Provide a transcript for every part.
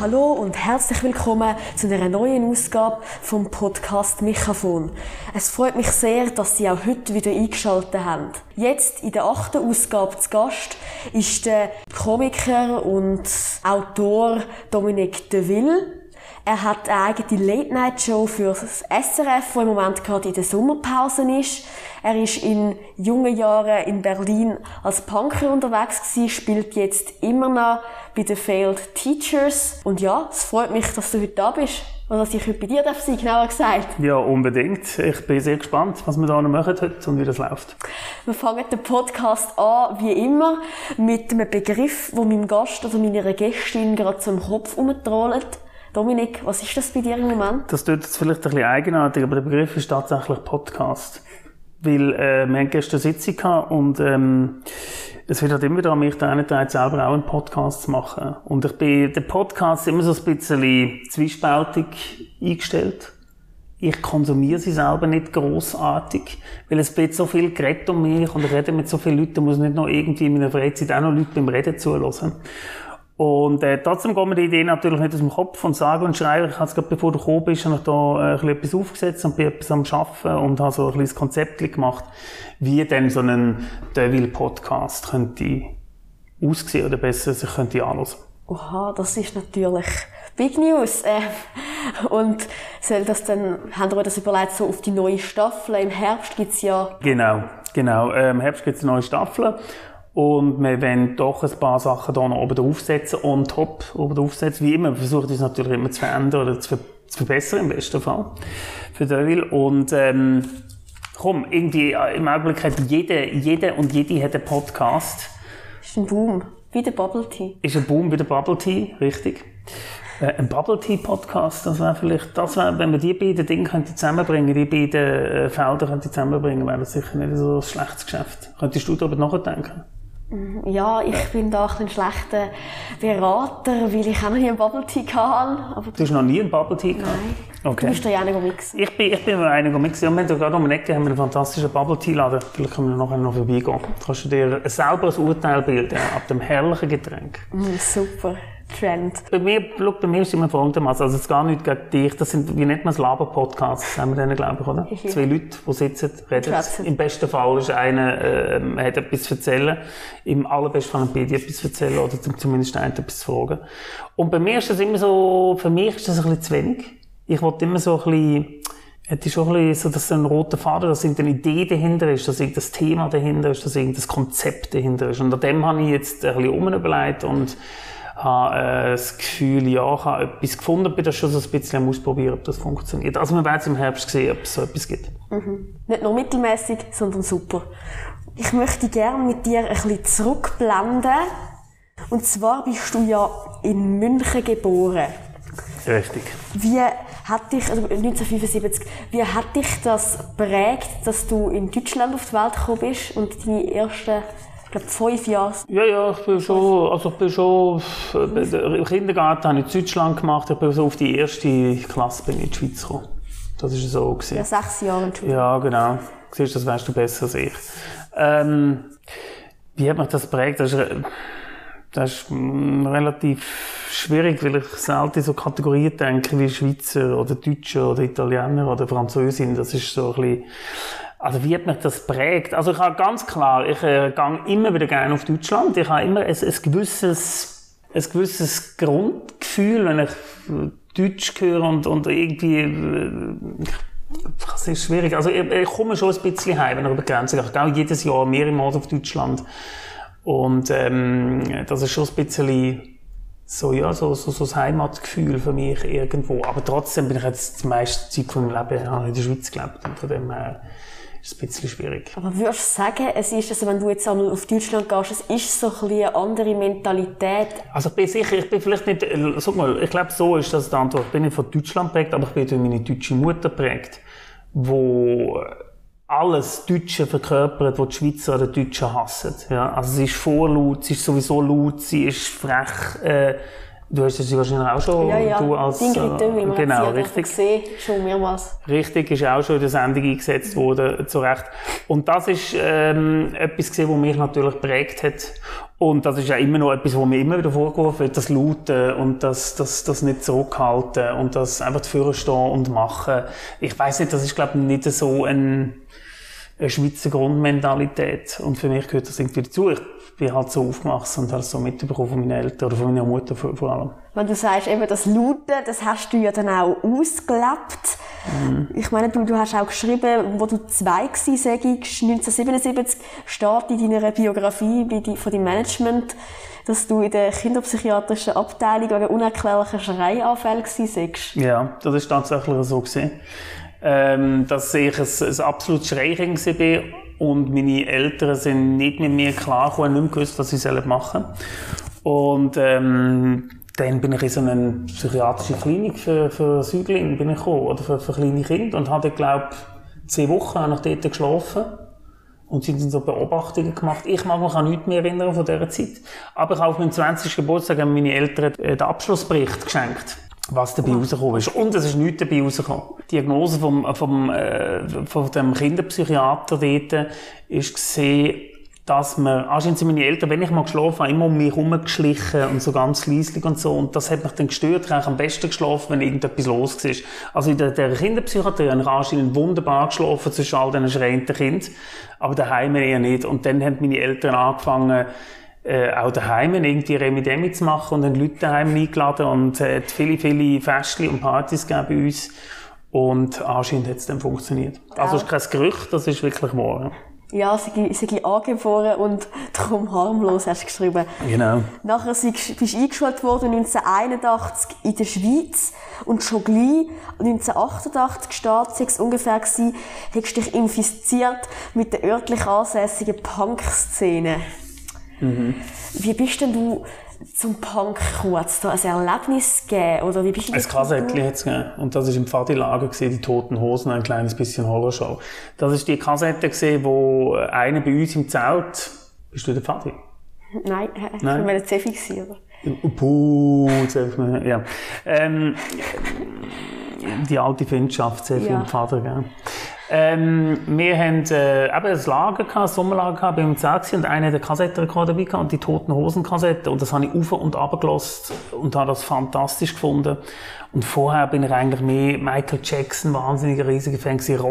Hallo und herzlich willkommen zu einer neuen Ausgabe vom Podcast Mikrofon. Es freut mich sehr, dass Sie auch heute wieder eingeschaltet haben. Jetzt in der achten Ausgabe zu Gast ist der Komiker und Autor Dominique Deville. Er hat eine eigene Late-Night-Show für das SRF, die im Moment gerade in der Sommerpause ist. Er ist in jungen Jahren in Berlin als Punker unterwegs gewesen, spielt jetzt immer noch bei den Failed Teachers. Und ja, es freut mich, dass du heute da bist. Oder dass ich heute bei dir darf sein, genauer gesagt. Ja, unbedingt. Ich bin sehr gespannt, was wir da noch machen heute und wie das läuft. Wir fangen den Podcast an, wie immer, mit einem Begriff, wo meinem Gast oder meiner Gästin gerade zum Kopf umtrollt. Dominik, was ist das bei dir im Moment? Das tut jetzt vielleicht ein bisschen eigenartig, aber der Begriff ist tatsächlich Podcast. Weil äh, wir haben gestern Sitzung gehabt und ähm, es wird halt immer wieder an mich der eine Teil selber auch einen Podcast zu machen. Und ich bin den Podcast immer so ein bisschen zwiespältig eingestellt. Ich konsumiere sie selber nicht großartig, weil es wird so viel geredet um mich und ich rede mit so vielen Leuten, muss nicht noch irgendwie in meiner Freizeit auch noch Leute beim Reden zulassen. Und äh, trotzdem geht mir die Idee natürlich nicht aus dem Kopf und sage und schreibe, ich habe es gerade bevor du gekommen bist, noch da äh, ein etwas aufgesetzt und bin etwas am Arbeiten und habe so ein kleines Konzept gemacht, wie denn so ein Devil-Podcast könnte aussehen oder besser sich könnte anhören. Oha, das ist natürlich Big News. Äh, und soll das dann, haben wir das überlegt, so auf die neue Staffel? Im Herbst gibt's ja... Genau, genau. Äh, Im Herbst gibt's eine neue Staffel. Und wir wollen doch ein paar Sachen da noch oben draufsetzen und top oben draufsetzen. Wie immer, wir versuchen das natürlich immer zu verändern oder zu, ver zu verbessern im besten Fall. Für Devil. Und, ähm, komm, irgendwie, äh, im Augenblick hat jeder, jeder und jede hat einen Podcast. Ist ein Boom. Wie der Bubble Tea. Ist ein Boom wie der Bubble Tea, richtig. Äh, ein Bubble Tea Podcast, das wäre vielleicht, das wäre, wenn wir die beiden Dinge könnte zusammenbringen, die beiden äh, Felder könnte zusammenbringen, wäre das sicher nicht so ein schlechtes Geschäft. Könntest du darüber nachdenken? Ja, ich bin da ein schlechter Berater, weil ich auch noch nie einen Bubble Tea hatte. Aber du hast noch nie einen Bubble Tea gehabt? Nein. Okay. Du bist ja einen mixen. Ich bin, ich bin einen mixen. Und wir haben gerade um die Ecke haben wir einen fantastischen Bubble Tea Laden. Vielleicht können wir nachher noch vorbeigehen. Kannst du dir selber ein Urteil bilden ab dem herrlichen Getränk. Mm, super. Trend. Bei mir, schau, bei mir ist es immer folgendermaßen, also es ist gar nicht gegen dich, das sind, wie nennt man es, Laber-Podcasts, haben wir denen, glaube ich, oder? Zwei Leute, die sitzen, reden. Im besten Fall ist einer, äh, hat etwas zu erzählen, im allerbesten Fall beide etwas zu erzählen oder zumindest einer etwas zu fragen. Und bei mir ist das immer so, für mich ist das ein bisschen zu wenig. Ich wollte immer so ein bisschen, es ist auch ein bisschen so, dass ein roter Faden, dass irgendeine Idee dahinter ist, dass irgendein Thema dahinter ist, dass irgendein Konzept dahinter ist. Und an dem habe ich jetzt ein bisschen umüberlegt und habe äh, das Gefühl, ja, ich habe etwas gefunden, bin das schon so ein bisschen ausprobieren, ob das funktioniert. Also wir werden im Herbst sehen, ob es so etwas gibt. Mhm. Nicht nur mittelmäßig, sondern super. Ich möchte gerne mit dir ein bisschen zurückblenden. Und zwar bist du ja in München geboren. Richtig. Wie hat dich, also 1975, wie hat dich das prägt, dass du in Deutschland auf die Welt gekommen bist und deine ersten ich glaube, fünf Jahre. Ja, ja, ich bin schon, also ich bin schon, im Kindergarten habe ich in Deutschland gemacht, ich bin so auf die erste Klasse bin ich in die Schweiz gekommen. Das war so. Gewesen. Ja, sechs Jahre, Entschuldigung. Ja, genau. Siehst, das weißt du besser als ich. Ähm, wie hat mich das geprägt? Das ist, das ist relativ schwierig, weil ich selten so Kategorien denke wie Schweizer oder Deutscher oder Italiener oder Französin. Das ist so ein bisschen, also wie hat mich das prägt? Also ich habe ganz klar, ich äh, gehe immer wieder gerne auf Deutschland. Ich habe immer ein, ein gewisses, ein gewisses Grundgefühl, wenn ich Deutsch höre und, und irgendwie, äh, das ist schwierig. Also ich, ich komme schon ein bisschen heim, wenn ich über die Grenze gehe. Ich gehe jedes Jahr mehrere Mal auf Deutschland. Und ähm, das ist schon ein bisschen so, ja, so, so, so das Heimatgefühl für mich irgendwo. Aber trotzdem bin ich jetzt die meiste Zeit von meinem Leben in der Schweiz gelebt. Und von dem her ist ein bisschen schwierig. Aber würdest du sagen, es ist, also wenn du jetzt einmal auf Deutschland gehst, es ist so ein eine andere Mentalität? Also ich bin sicher, ich bin vielleicht nicht, äh, sag mal, ich glaube, so ist das die Antwort. Ich bin nicht von Deutschland prägt, aber ich bin durch meine deutsche Mutter prägt, wo alles Deutsche verkörpert, was die Schweizer oder die Deutschen hassen. Ja, also sie ist vorlaut, sie ist sowieso laut, sie ist frech, äh, Du hast es wahrscheinlich auch schon, ja, ja. du als... Ingrid Dömmel, man genau, hat richtig. gesehen, schon mehrmals. Richtig, ist auch schon in der Sendung eingesetzt worden, zu Recht. Und das ist ähm, etwas gewesen, was mich natürlich geprägt hat. Und das ist ja immer noch etwas, was mir immer wieder vorgeworfen wird, das Lauten und das, das, das nicht zurückhalten und das einfach dafür stehen und machen. Ich weiß nicht, das ist, glaube ich, nicht so ein, eine Schweizer Grundmentalität. Und für mich gehört das irgendwie dazu. Ich bin halt so aufgewachsen und habe es so mitbekommen von meinen Eltern oder von meiner Mutter vor allem. Wenn du sagst, eben das Lauten, das hast du ja dann auch ausgelebt. Ich meine, du, du hast auch geschrieben, wo du zwei gewesen sagst, 1977, steht in deiner Biografie von deinem Management, dass du in der kinderpsychiatrischen Abteilung wegen unerklärlicher Schreianfälle sagst. Ja, das ist tatsächlich so gewesen. Ähm, dass ich ein, ein absolutes Schreikind war und meine Eltern sind nicht mit mir klargekommen, nicht mehr gewusst, was sie machen sollen. Und ähm, dann bin ich in so eine psychiatrische Klinik für, für Säuglinge bin ich gekommen, oder für, für kleine Kinder und habe, glaube zehn Wochen habe ich dort geschlafen. Und haben so Beobachtungen gemacht. Ich mag mich an nichts mehr erinnern von dieser Zeit. Aber ich habe auf meinem 20. Geburtstag meine Eltern den Abschlussbericht geschenkt was dabei rausgekommen ist. Und es ist nichts dabei rausgekommen. Die Diagnose vom, vom, äh, von dem Kinderpsychiater dort ist gesehen, dass man, anscheinend sind meine Eltern, wenn ich mal geschlafen habe, immer um mich herumgeschlichen und so ganz leislich und so. Und das hat mich dann gestört. Ich habe am besten geschlafen, wenn irgendetwas los war. Also in der, der Kinderpsychiatrie habe ich anscheinend wunderbar geschlafen zwischen all diesen schreienden Kindern. Aber daheim eher nicht. Und dann haben meine Eltern angefangen, äh, auch daheim irgendwie Remi-Demi zu machen und haben Leute daheim eingeladen und äh, viele, viele Festchen und Partys gegeben bei uns. Und anscheinend hat es dann funktioniert. Also es ist kein Gerücht, das ist wirklich wahr. Ja, sie sei angeboren und darum harmlos, hast du geschrieben. Genau. Nachher bist du eingeschult worden 1981 in der Schweiz und schon gleich 1988 gestartet, sei es ungefähr gewesen, hast du dich infiziert mit der örtlich ansässigen Punk-Szene. Wie bist denn du zum Punk es da ein Erlebnis gegeben? Oder wie bist du Ein Kassettchen hat es gegeben. Und das war im Pfadilager, die Toten Hosen, ein kleines bisschen Horrorshow. Das ist die Kassette, gewesen, wo einer bei uns im Zelt, bist du der Pfadi? Nein, äh, ich war eine Zeffi, gewesen, oder? Puh, jetzt helf mir, ja. Ähm, die alte Findschaft, sehr viel Ja. ja. Vater, gell? Ähm, wir haben äh, eben ein Lager gehabt, ein Sommerlager gehabt, Zelt gewesen und einer eine Kassettenrekorder dabei gehabt und die Toten Hosen Kassette und das habe ich auf und ab gelost und habe das fantastisch gefunden. Und vorher bin ich eigentlich mehr Michael Jackson, wahnsinniger riesiger Fan gewesen.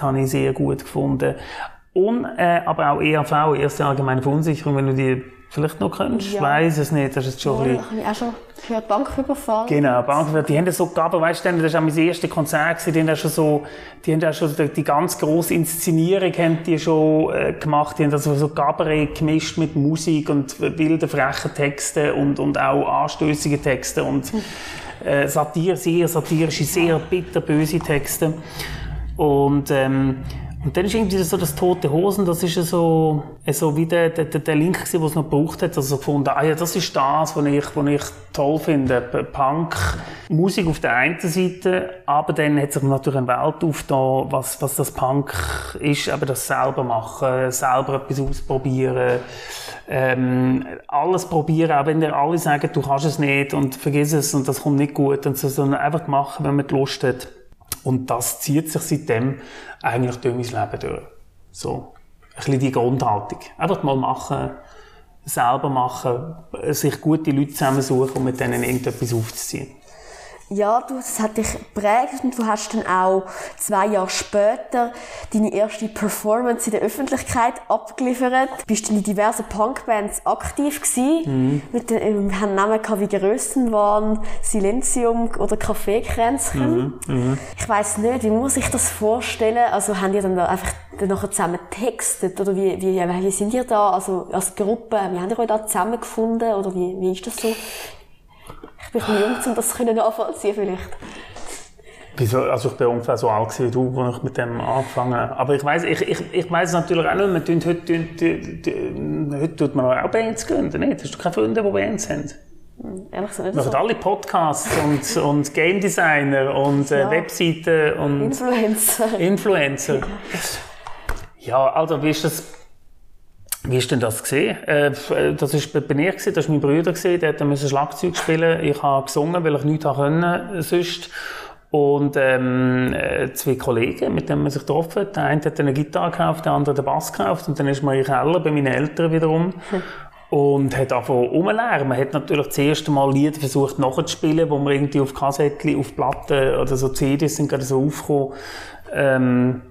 Habe ich sehr gut gefunden. Und, äh, aber auch EAV, Erste Allgemeine Verunsicherung, wenn du die vielleicht noch kennst. Ja. Ich weiss es nicht, das ist schon ein Ja, bisschen... habe ich auch schon gehört, Banküberfall. Genau, Bankwirt, die haben das so gegeben, weißt du, das war auch mein erstes Konzert, gewesen, die haben da schon so, die haben da schon die, ganz grosse Inszenierung haben die schon äh, gemacht, die haben das so Gabarett gemischt mit Musik und wilde, freche Texte und, und auch anstößige Texte und äh, Satire, sehr satirische, sehr bitterböse Texte. Und, ähm, und dann ist irgendwie so das Tote Hosen, das ist so, äh, so wie der, der, der Link gewesen, den es noch gebraucht hat, also so gefunden, ah ja, das ist das, was ich, was ich toll finde. Punk, Musik auf der einen Seite, aber dann hat sich natürlich eine Welt aufgetan, was, was das Punk ist, aber das selber machen, selber etwas ausprobieren, ähm, alles probieren, auch wenn dir alle sagen, du kannst es nicht und vergiss es und das kommt nicht gut und so, sondern einfach machen, wenn man die Lust hat. Und das zieht sich seitdem eigentlich durch mein Leben durch. So. Ein bisschen die Grundhaltung. Einfach mal machen, selber machen, sich gute Leute zusammensuchen und mit denen irgendetwas aufzuziehen. Ja, du, das hat dich geprägt und du hast dann auch zwei Jahre später deine erste Performance in der Öffentlichkeit abgeliefert. Du bist in diversen Punkbands aktiv gewesen. Mit den, wir haben Namen gehabt wie Grössenwahn, Silenzium oder Kaffeekränzchen. Ich weiss nicht, wie muss ich das vorstellen? Also haben die dann da einfach dann nachher zusammen getextet oder wie, wie, wie sind ihr da, also als Gruppe, wie habt ihr euch da zusammengefunden oder wie, wie ist das so? Ich bin ein jung, um das nachvollziehen vielleicht. Wieso? Also ich bin ungefähr so alt wie du, als ich mit dem angefangen habe. Aber ich weiss, ich, ich, ich weiss natürlich auch nicht, man tun, heute, tun, heute tut man auch Bands gründen, nicht? Hast du keine Freunde, die Bands haben? Ehrlich gesagt nicht Wir so. machen alle Podcasts und, und Game Designer und äh, Ja. Webseiten und Influencer. Influencer. Ja, also wie ist das? Wie ist denn das gesehen? Äh, das ist bei mir gesehen, das ist mein Bruder gesehen, der hat Schlagzeug spielen. Ich habe gesungen, weil ich nichts können sonst. Und ähm, äh, zwei Kollegen, mit denen man sich getroffen hat. Der eine hat eine Gitarre gekauft, der andere den Bass gekauft. Und dann ist man in Keller bei meinen Eltern wiederum. Und hat einfach rumlernen. Man hat natürlich das erste Mal Lieder versucht nachzuspielen, wo man irgendwie auf Kassetten, auf Platten oder so CDs sind gerade so aufgekommen, ähm,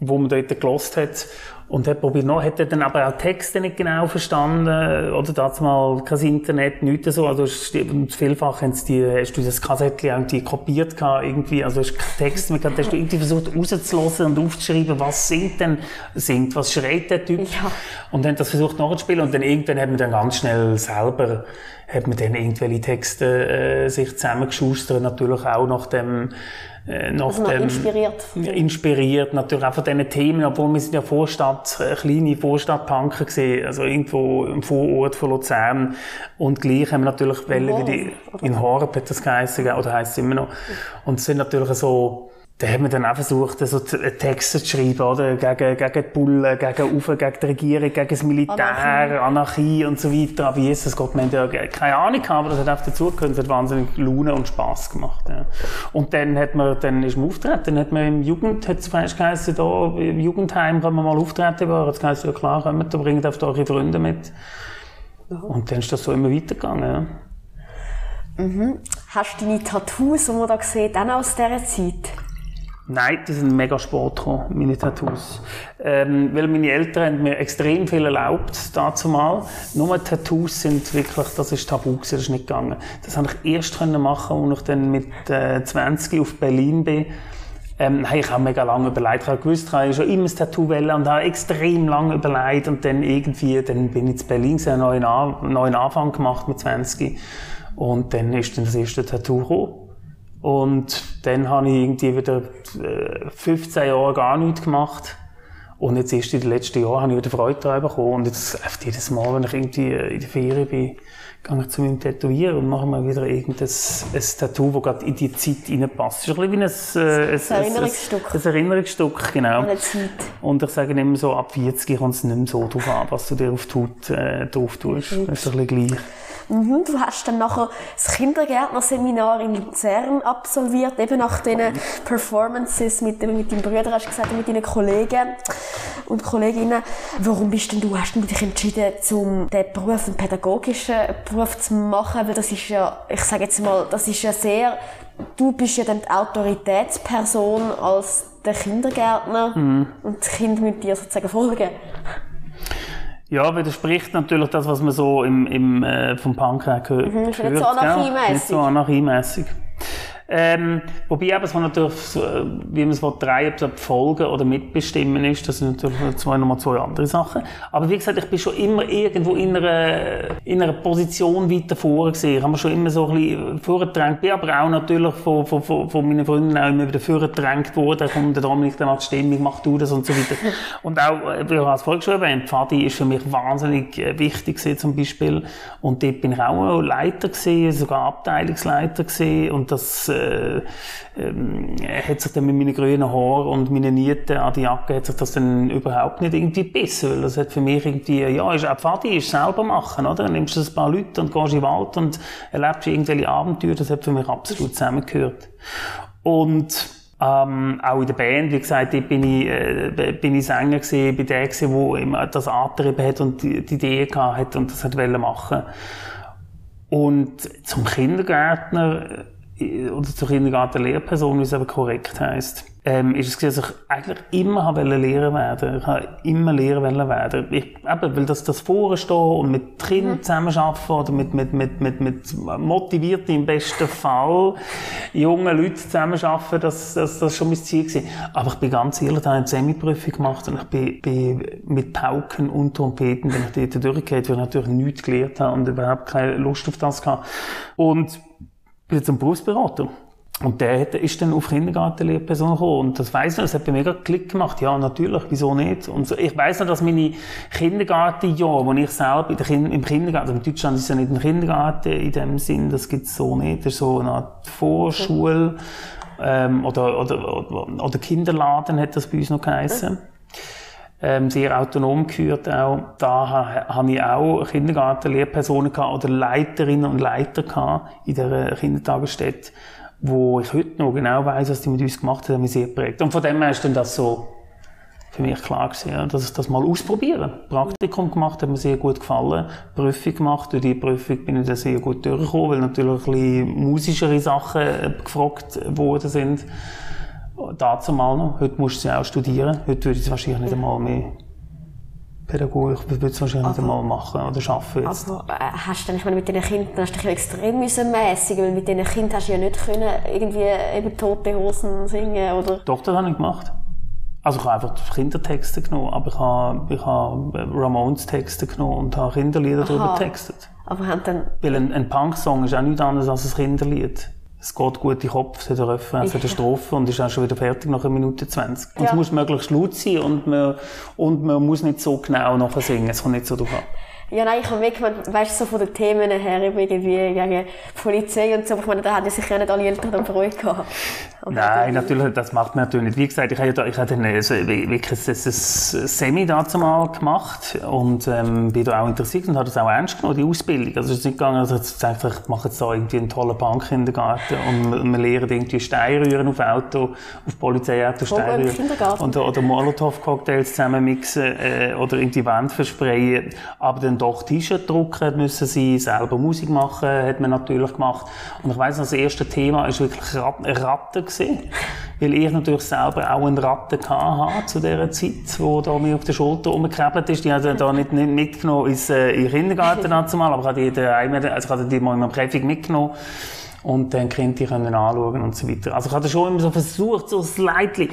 wo man dort gelost hat. Und hat probiert noch, hat er dann aber auch Texte nicht genau verstanden, oder da mal kein Internet, nichts so, also vielfach haben sie die, hast du das Kassettchen irgendwie kopiert gehabt, irgendwie, also hast keinen Text mehr gehabt, hast du irgendwie versucht rauszulassen und aufzuschreiben, was singt denn, singt, was schreit der Typ. Ja. Und dann das versucht nachzuspielen und dann irgendwann hat man dann ganz schnell selber, hat man dann irgendwelche Texte, äh, sich zusammengeschustert, natürlich auch nach dem, äh, nach also dem, inspiriert. Inspiriert, natürlich auch von diesen Themen, obwohl wir sind ja Vorstadt, äh, kleine Vorstadtpunker gesehen, also irgendwo im Vorort von Luzern. Und gleich haben wir natürlich Welle wie die, in Horb hat das geheißen, oder heisst es immer noch. Und es sind natürlich so, da haben wir dann auch versucht, so Texte zu schreiben, oder? Gegen, gegen die Bullen, gegen Ufer, gegen die Regierung, gegen das Militär, Anarchie, Anarchie und so weiter. Aber Jesus Gott, wir haben ja keine Ahnung gehabt, aber das hat einfach dazugehört. Es hat wahnsinnig Laune und Spass gemacht, ja. Und dann hat man, dann ist man auftreten, dann hat man im Jugend, hat es falsch geheißen, da, im Jugendheim kann man mal auftreten, aber es geheißen, ja klar, kommt, da bringt einfach eure Freunde mit. Und dann ist das so immer weitergegangen, ja. Mhm. Hast du deine Tattoos, die man da sieht, auch aus dieser Zeit? Nein, die sind mega gekommen, meine Tattoos. Ähm, weil meine Eltern haben mir extrem viel erlaubt, dazu mal. Nur Tattoos sind wirklich, das ist tabu das ist nicht gegangen. Das habe ich erst können machen, als ich dann mit äh, 20 auf Berlin bin. Ähm, habe ich auch mega lange überlegt. Ich habe gewusst, ich habe schon immer ein Tattoo wollen und habe extrem lange überlegt und dann irgendwie, dann bin ich in Berlin, habe einen neuen, neuen Anfang gemacht mit 20 und dann ist dann das erste Tattoo gekommen. Und dann habe ich irgendwie wieder 15 äh, Jahre gar nichts gemacht. Und jetzt erst in den letzten Jahren habe ich wieder Freude daran bekommen. Und jetzt jedes Mal, wenn ich irgendwie in der Ferien bin, gehe ich zu meinem Tätowieren und mache mal wieder irgendein ein Tattoo, das gerade in die Zeit reinpasst. Das ist ein bisschen wie ein, äh, ein, ein, Erinnerungsstück. Ein, ein Erinnerungsstück, genau. Und ich sage immer so, ab 40 kommt es nicht mehr so drauf an, was du dir auf die Haut äh, drauf tust. Das ist ein bisschen gleich. Mhm, du hast dann nachher das Kindergärtnerseminar in Luzern absolviert, eben nach diesen Performances mit, mit deinem Bruder, hast du gesagt, mit deinen Kollegen und Kolleginnen. Warum bist denn du, hast du dich entschieden, um den Beruf, einen pädagogischen Beruf zu machen? Weil das ist ja, ich sage jetzt mal, das ist ja sehr, du bist ja dann die Autoritätsperson als der Kindergärtner mhm. und das Kind mit dir sozusagen folgen. Ja, widerspricht natürlich das, was man so im, im, äh, vom Punk gehört. Mhm, nicht so anarchiemässig. Nicht so anarchiemässig. Ähm, wobei eben es natürlich, wie man es drei folgen oder mitbestimmen ist, das sind natürlich zwei, nochmal zwei andere Sachen. Aber wie gesagt, ich bin schon immer irgendwo in einer, in einer Position weiter vorne gesehen. Ich habe mir schon immer so ein bisschen vorgedrängt, bin aber auch natürlich von, von, von, von meinen Freunden auch immer wieder vorgedrängt worden. Kommt der Dominik, der macht Stimmung, macht du das und so weiter. Und auch, äh, wie ich es vorhin schon erwähnt, Pfadi ist für mich wahnsinnig äh, wichtig gewesen, zum Beispiel. Und dort bin ich auch Leiter gewesen, sogar Abteilungsleiter gewesen. Und das, äh, äh, ähm, hat sich dann mit meinen grünen Haaren und meinen Nieten an die Jacke hat sich das dann überhaupt nicht irgendwie gebissen, weil das hat für mich irgendwie, ja, ist auch Pfadi, ist selber machen, oder? Dann nimmst du ein paar Leute und gehst in den Wald und erlebst irgendwelche Abenteuer, das hat für mich absolut zusammengehört. Und ähm, auch in der Band, wie gesagt, dort bin ich, äh, bin ich Sänger gewesen, bin der gewesen, der immer das angetrieben hat und die, die Idee gehabt hat und das hat machen Und zum Kindergärtner oder zur Kindergarten-Lehrperson, wie es aber korrekt heisst, ähm, ist es gewesen, dass ich eigentlich immer habe Lehrer werden Ich habe immer Lehrer werden ich, eben, Weil das, das Vorstehen und mit Kindern mhm. zusammenarbeiten oder mit, mit, mit, mit, mit motivierten, im besten Fall, jungen Leuten zusammenarbeiten, das, das, das schon mein Ziel gewesen. Aber ich bin ganz ehrlich, da habe ich eine Semi-Prüfung gemacht und ich bin, bin mit Pauken und Trompeten bin ich dort durchgegangen, weil ich natürlich nichts gelernt habe und überhaupt keine Lust auf das hatte. Und bin zum Berufsberater. Und der ist dann auf Kindergartenlehrperson gekommen. Und das weiss ich, das hat mir mega Klick gemacht. Ja, natürlich, wieso nicht? Und ich weiss noch, dass meine Kindergartenjahre, wo ich selber in der kind im Kindergarten, also in Deutschland ist es ja nicht ein Kindergarten in dem Sinn, das gibt's so nicht. Das ist so eine Art Vorschule, ähm, oder, oder, oder, oder Kinderladen hat das bei uns noch geheißen. Ähm, sehr autonom geführt auch. Da ha, habe ich auch Kindergartenlehrpersonen gehabt oder Leiterinnen und Leiter gehabt in der Kindertagesstätte, wo ich heute noch genau weiß, was die mit uns gemacht haben, mich sehr geprägt. Und von dem her ist dann das so für mich klar gewesen, dass ich das mal ausprobieren. Praktikum gemacht, hat mir sehr gut gefallen. Prüfung gemacht. Durch die Prüfung bin ich dann sehr gut durchgekommen, weil natürlich ein bisschen musischere Sachen äh, gefragt worden sind. Dazu mal noch. Heute musst du sie auch studieren. Heute würde ich es wahrscheinlich nicht einmal mehr Pädagogik würde es wahrscheinlich nicht einmal machen oder arbeiten jetzt. Aber äh, hast du dann, ich meine, mit diesen Kindern hast du dich extrem mäßigen, weil mit diesen Kindern hast du ja nicht können irgendwie eben tote Hosen singen oder? Doch, das habe ich gemacht. Also ich habe einfach Kindertexte genommen, aber ich habe, ich habe Ramones Texte genommen und habe Kinderlieder darüber getextet. Aber haben dann... Weil ein, ein Punk-Song ist auch nichts anderes als ein Kinderlied. Es geht gut in den Kopf, es hat eine es hat eine Strophe und ist auch schon wieder fertig nach einer Minute 20. Und ja. es muss möglichst laut sein und man, und man muss nicht so genau nachher singen, es kommt nicht so drauf an. Ja, nein, ich habe mir gemeint, weißt so von den Themen her, irgendwie gegen Polizei und so, ich meine, da hätten sich ja nicht alle Eltern dann Freude gehabt. Nein, natürlich, das macht man natürlich nicht. Wie gesagt, ich habe, ja, ich habe dann also wirklich ein Semi dazu mal gemacht und ähm, bin da auch interessiert und habe das auch ernst genommen, die Ausbildung. Also es ist nicht gegangen, also ich gesagt, ich mache jetzt da irgendwie einen tollen Bankkindergarten und wir lernen irgendwie Steinrühren auf Auto, auf Polizeiauto Steinrühren. Und, oder Molotow-Cocktails zusammen mixen äh, oder irgendwie Wand versprayen. Aber dann doch T-Shirt drucken müssen sie, selber Musik machen, hat man natürlich gemacht. Und ich weiss, das erste Thema ist wirklich Ratten gewesen, weil ich natürlich selber auch eine Ratte hatte zu dieser Zeit, wo da mir auf der Schulter rumgekrebelt ist. Die hat da nicht, nicht mitgenommen ins, äh, in den Kindergarten aber ich hatte die, also ich die mal in einem Käfig mitgenommen und dann Kinder die können anschauen und so weiter. Also ich habe schon immer so versucht, so slightly,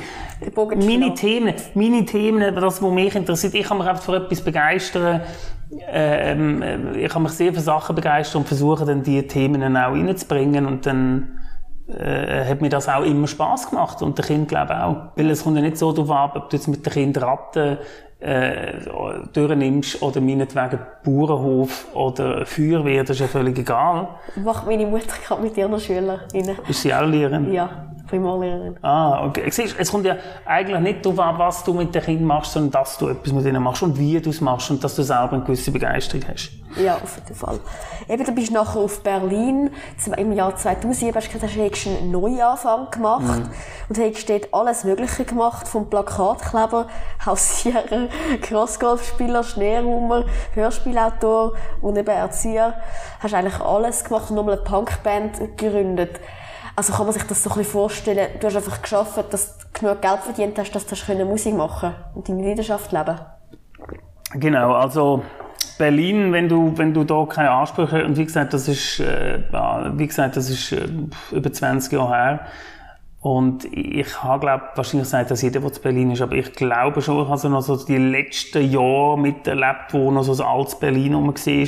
meine Themen, meine Themen, das, was mich interessiert, ich kann mich einfach für etwas begeistern, ähm, äh, ich kann mich sehr für Sachen begeistern und versuche dann die Themen auch reinzubringen und dann äh, hat mir das auch immer Spaß gemacht und der Kind glaube auch. Weil es kommt ja nicht so darauf ab, ob du jetzt mit den Kindern Ratten äh, durchnimmst oder meinetwegen Bauernhof oder Feuerwehr, das ist ja völlig egal. Macht meine Mutter gerade mit ihren Schülern. Ist sie auch Lehrerin? Ja. Primarlehrerin. Ah, okay. Siehst, es kommt ja eigentlich nicht darauf an, was du mit den Kindern machst, sondern dass du etwas mit ihnen machst und wie du es machst und dass du selber eine gewisse Begeisterung hast. Ja, auf jeden Fall. Eben, du bist nachher auf Berlin, im Jahr 2007 hast du gesagt, hast du einen Neuanfang gemacht mhm. und hast dort alles Mögliche gemacht, vom Plakatkleber, Hausierer, Crossgolfspieler, Schneerummer, Hörspielautor und eben Erzieher. Hast eigentlich alles gemacht und nochmal eine Punkband gegründet. Also kann man sich das so ein vorstellen, du hast einfach geschafft, dass du genug Geld verdient hast, dass du Musik machen und deine Leidenschaft leben Genau, also Berlin, wenn du, wenn du da keine Ansprüche, und wie gesagt, das ist, äh, wie gesagt, das ist äh, über 20 Jahre her. Und ich habe, glaube wahrscheinlich gesagt, dass jeder, der zu Berlin ist, aber ich glaube schon, ich habe noch so die letzten Jahre miterlebt, wo noch so ein altes Berlin rum war äh,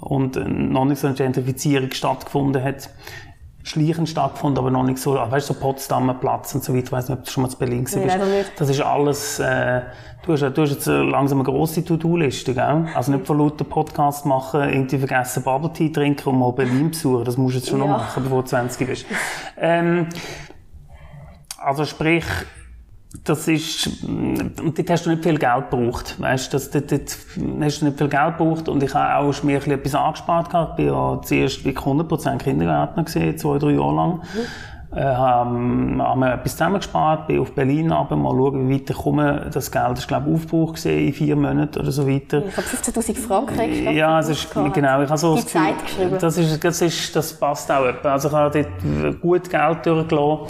und noch nicht so eine Gentrifizierung stattgefunden hat. Schleichen stattgefunden, aber noch nicht so, weißt du, so Potsdamer Platz und so weiter. Ich weiß nicht, ob du schon mal zu Berlin gesehen bist. Nee, das ist alles, äh, du, hast, du hast jetzt langsam eine grosse To-Do-Liste, gell? Also nicht von lauter Podcast machen, irgendwie vergessen Bubble Tea trinken und mal Berlin besuchen. Das musst du jetzt schon ja. noch machen, bevor du 20 bist. Ähm, also sprich, das ist, und dort hast du nicht viel Geld gebraucht, weißt, das, dort, dort hast du nicht viel Geld gebraucht und ich habe auch mir etwas angespart gehabt. Ich bin ja zuerst wirklich 100% Kindergärtner gesehen, zwei, drei Jahre lang. Mhm. Äh, haben, haben wir etwas zusammengespart, bin auf Berlin aber mal schauen, wie weit ich komme. Das Geld ist, glaube ich, gesehen in vier Monaten oder so weiter. Ich habe 15.000 Franken gekriegt. Ja, es ist, genau, ich habe so Die Zeit geschrieben. Das ist, das ist, das passt auch etwa. Also ich habe dort gut Geld durchgelassen.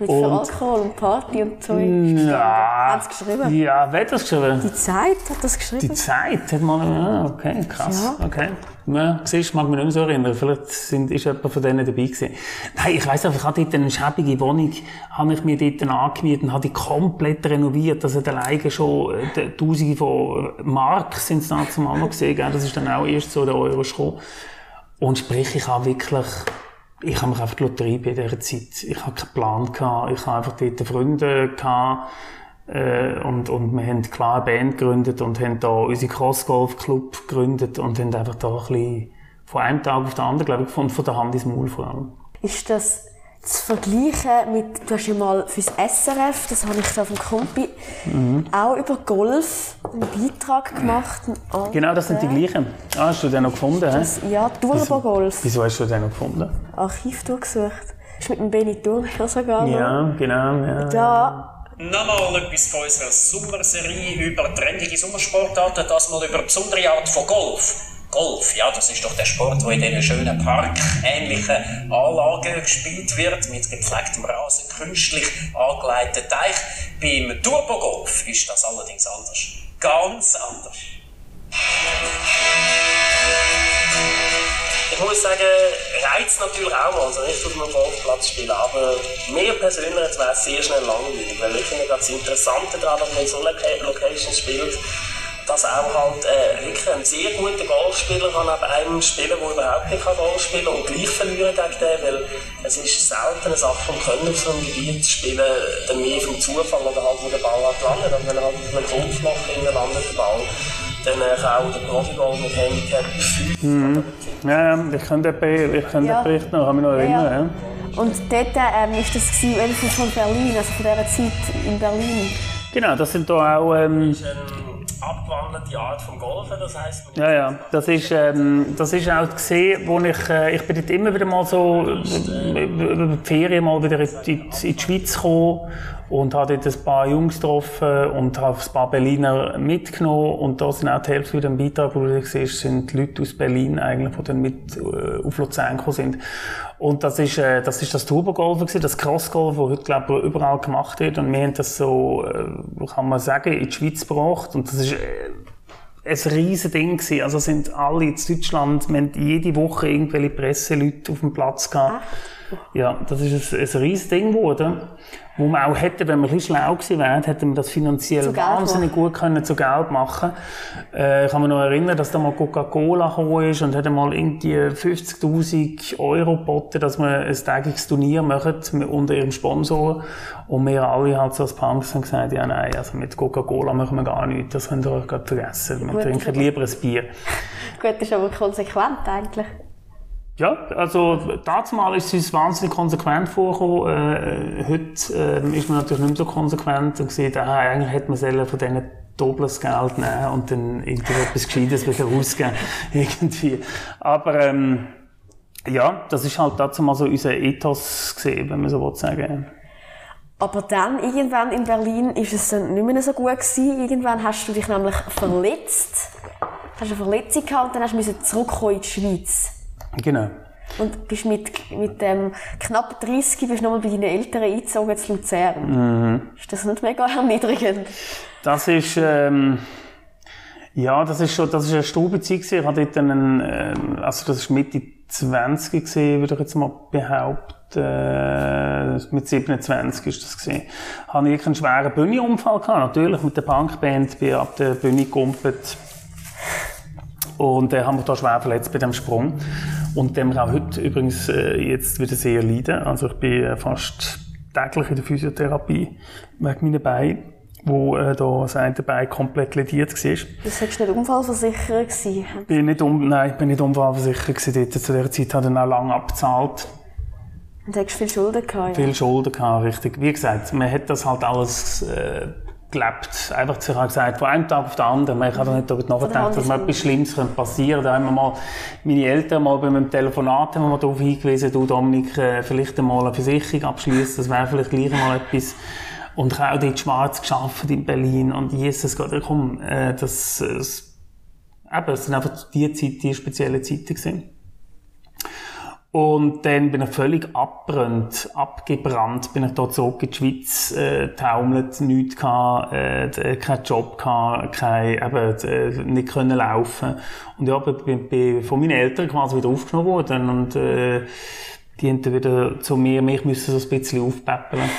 Mit und, Alkohol und Party und Zeug. Ja. Hat es geschrieben? Ja, wer hat das geschrieben? Die Zeit hat das geschrieben. Die Zeit hat man, ah, okay, krass, ja. okay. Ja, siehst, mag mich nicht mehr so erinnern. Vielleicht sind, ist jemand von denen dabei gewesen. Nein, ich weiss einfach, ich hatte dort eine schäbige Wohnung, habe ich mir dort angemietet und habe die komplett renoviert. Das hat alleine schon äh, Tausende von Mark sind es dann zumal noch gesehen. Das ist dann auch erst so der Euro gekommen. Und sprich, ich habe wirklich ich habe mich einfach Lotterie bei dieser Zeit. Ich habe keinen Plan gehabt. Ich habe einfach dort Freunde gehabt. Äh, und, und wir haben klar eine Band gegründet und haben da unseren Crossgolf Club gegründet und haben einfach da ein bisschen von einem Tag auf den anderen, glaube ich, von, von der Hand ins Maul vor allem. Ist das zu vergleichen mit, du hast ja mal fürs SRF, das habe ich auf dem Kompi, mhm. auch über Golf einen Beitrag gemacht. Einen genau, das sind die gleichen. Ah, hast du den noch gefunden? Das, ja, Turbo Golf. Wieso, wieso hast du den noch gefunden? Archiv durchgesucht. Das ist mit dem Benny Turner sogar noch. Ja, genau. Ja. Da Nochmal etwas von unserer Sommerserie über trendige Sommersportarten, das mal über eine besondere Art von Golf. Golf, ja, das ist doch der Sport, der in diesen schönen parkähnlichen Anlagen gespielt wird, mit gepflegtem Rasen, künstlich angeleiteten Teich. Beim Turbogolf ist das allerdings anders. Ganz anders. Ich muss sagen, reizt natürlich auch mal, also nicht auf einem Golfplatz spielen, aber mir persönlich wäre es sehr schnell langweilig, weil ich finde das Interessante daran, dass man in so Locations spielt, dass auch halt äh, wirklich ein sehr guter Golfspieler kann neben einem spielen, der überhaupt nicht Golf spielen kann und gleich verlieren gegen den, weil es ist selten eine Sache vom Können auf so einem Gebiet zu spielen, dann mehr vom Zufall oder halt, wo der Ball halt landet. Und wenn er halt auf einem Golfloch landet, der Ball, dann äh, kann auch der Profigolf mit Handicap 5 mhm. Ja, ja, ich kann den, ich kann ja. den Bericht noch, kann mich noch erinnern. Ja. Ja. Und dort ähm, ist das gewesen, von Berlin, also von dieser Zeit in Berlin. Genau, das sind da auch... Ähm, abgewandelte Art vom Golfen, das heisst... Ja, ja, das ist, ähm, das ist auch gesehen, wo ich, äh, ich bin dort immer wieder mal so äh, über die Ferien mal wieder in die, in die Schweiz gekommen und habe dort ein paar Jungs getroffen und habe ein paar Berliner mitgenommen und da sind auch die Hälfte im Beitrag, wo du siehst, sind Leute aus Berlin eigentlich, die dann mit äh, auf Luzern gekommen sind. Und das ist, äh, das ist das Turbogolf gewesen, das Crossgolf, das heute, glaube ich, überall gemacht wird und wir haben das so, äh, kann man sagen, in die Schweiz gebracht und das ist äh, ein riesen Ding gewesen. Also sind alle in Deutschland, wir haben jede Woche irgendwelche Presseleute auf dem Platz gehabt. Ja, das ist ein, ein riesen Ding geworden wo man auch hätte, wenn man ein bisschen schlau gewesen wäre, hätte man das finanziell wahnsinnig gut können zu Geld machen. Äh, ich kann mich noch erinnern, dass da mal Coca-Cola gekommen ist und hat mal irgendwie 50.000 Euro geboten, dass man ein tägiges Turnier macht unter ihrem Sponsor. Und wir alle halt so als Punks haben gesagt, ja nein, also mit Coca-Cola machen wir gar nichts, das könnt ihr euch gerade vergessen. Wir trinken lieber ein Bier. Gut, das ist aber konsequent eigentlich. Ja, also damals ist es wahnsinnig konsequent vorgekommen. Äh, heute äh, ist man natürlich nicht mehr so konsequent und sieht, ah, eigentlich hätte man von diesen doppeltes Geld nehmen und dann irgendwie etwas Gescheites wieder ausgeben. irgendwie. Aber ähm, ja, das ist halt dazu mal so unser Ethos gesehen, wenn man so will sagen. Aber dann, irgendwann in Berlin, ist es dann nicht mehr so gut gewesen. Irgendwann hast du dich nämlich verletzt. Hast eine Verletzung gehabt und dann hast du zurückkommen in die Schweiz. Genau. Und bist mit, mit ähm, knapp 30 bist nochmal bei deinen Eltern eingezogen zu Luzern. Mhm. Ist das nicht mega erniedrigend? Das ist, ähm, ja, das ist schon, das ist eine gewesen. Ich hatte dort einen, äh, also das ist Mitte 20 gewesen, würde ich jetzt mal behaupten. Äh, mit 27 ist das gewesen. Habe ich einen schweren Bühnenunfall gehabt. Natürlich mit der Punkband, bin ab der Bühne gekumpelt und äh, haben wir da schwer verletzt bei dem Sprung. Und dem auch heute übrigens äh, jetzt wieder sehr leiden. Also ich bin äh, fast täglich in der Physiotherapie wegen meinen Beinen wo äh, da das eine Bein komplett lediert war. Das war nicht unfallversichert? Gewesen. Bin nicht um, nein, bin nicht unfallversichert gewesen. Dort. Zu dieser Zeit hat er auch lange abgezahlt. Und hast du viel Schulden gehabt? Viel ja. Schulden gehabt, richtig. Wie gesagt, man hat das halt alles äh, gelebt. Einfach sich auch gesagt, von einem Tag auf den anderen. Man hat nicht darüber nachgedacht, dass mir etwas Schlimmes passieren könnte. Da haben wir mal, meine Eltern mal bei einem Telefonat haben wir darauf hingewiesen, du Dominik, äh, vielleicht einmal eine Versicherung abschließen, das wäre vielleicht gleich mal etwas. Und ich habe auch dort schwarz geschafft in Berlin. Und Jesus Gott, komm, äh, das, das, eben, es sind einfach die Zeit, die spezielle Zeiten gewesen. Und dann bin ich völlig abbrannt, abgebrannt, bin ich dort zurück in die Schweiz, äh, taumelt, nichts gehabt, äh, keinen Job gehabt, kein, eben, äh, nicht können laufen. Und ja, bin, bin von meinen Eltern quasi wieder aufgenommen worden und, äh, die haben dann wieder zu mir, mich müssen so ein bisschen aufpäppeln.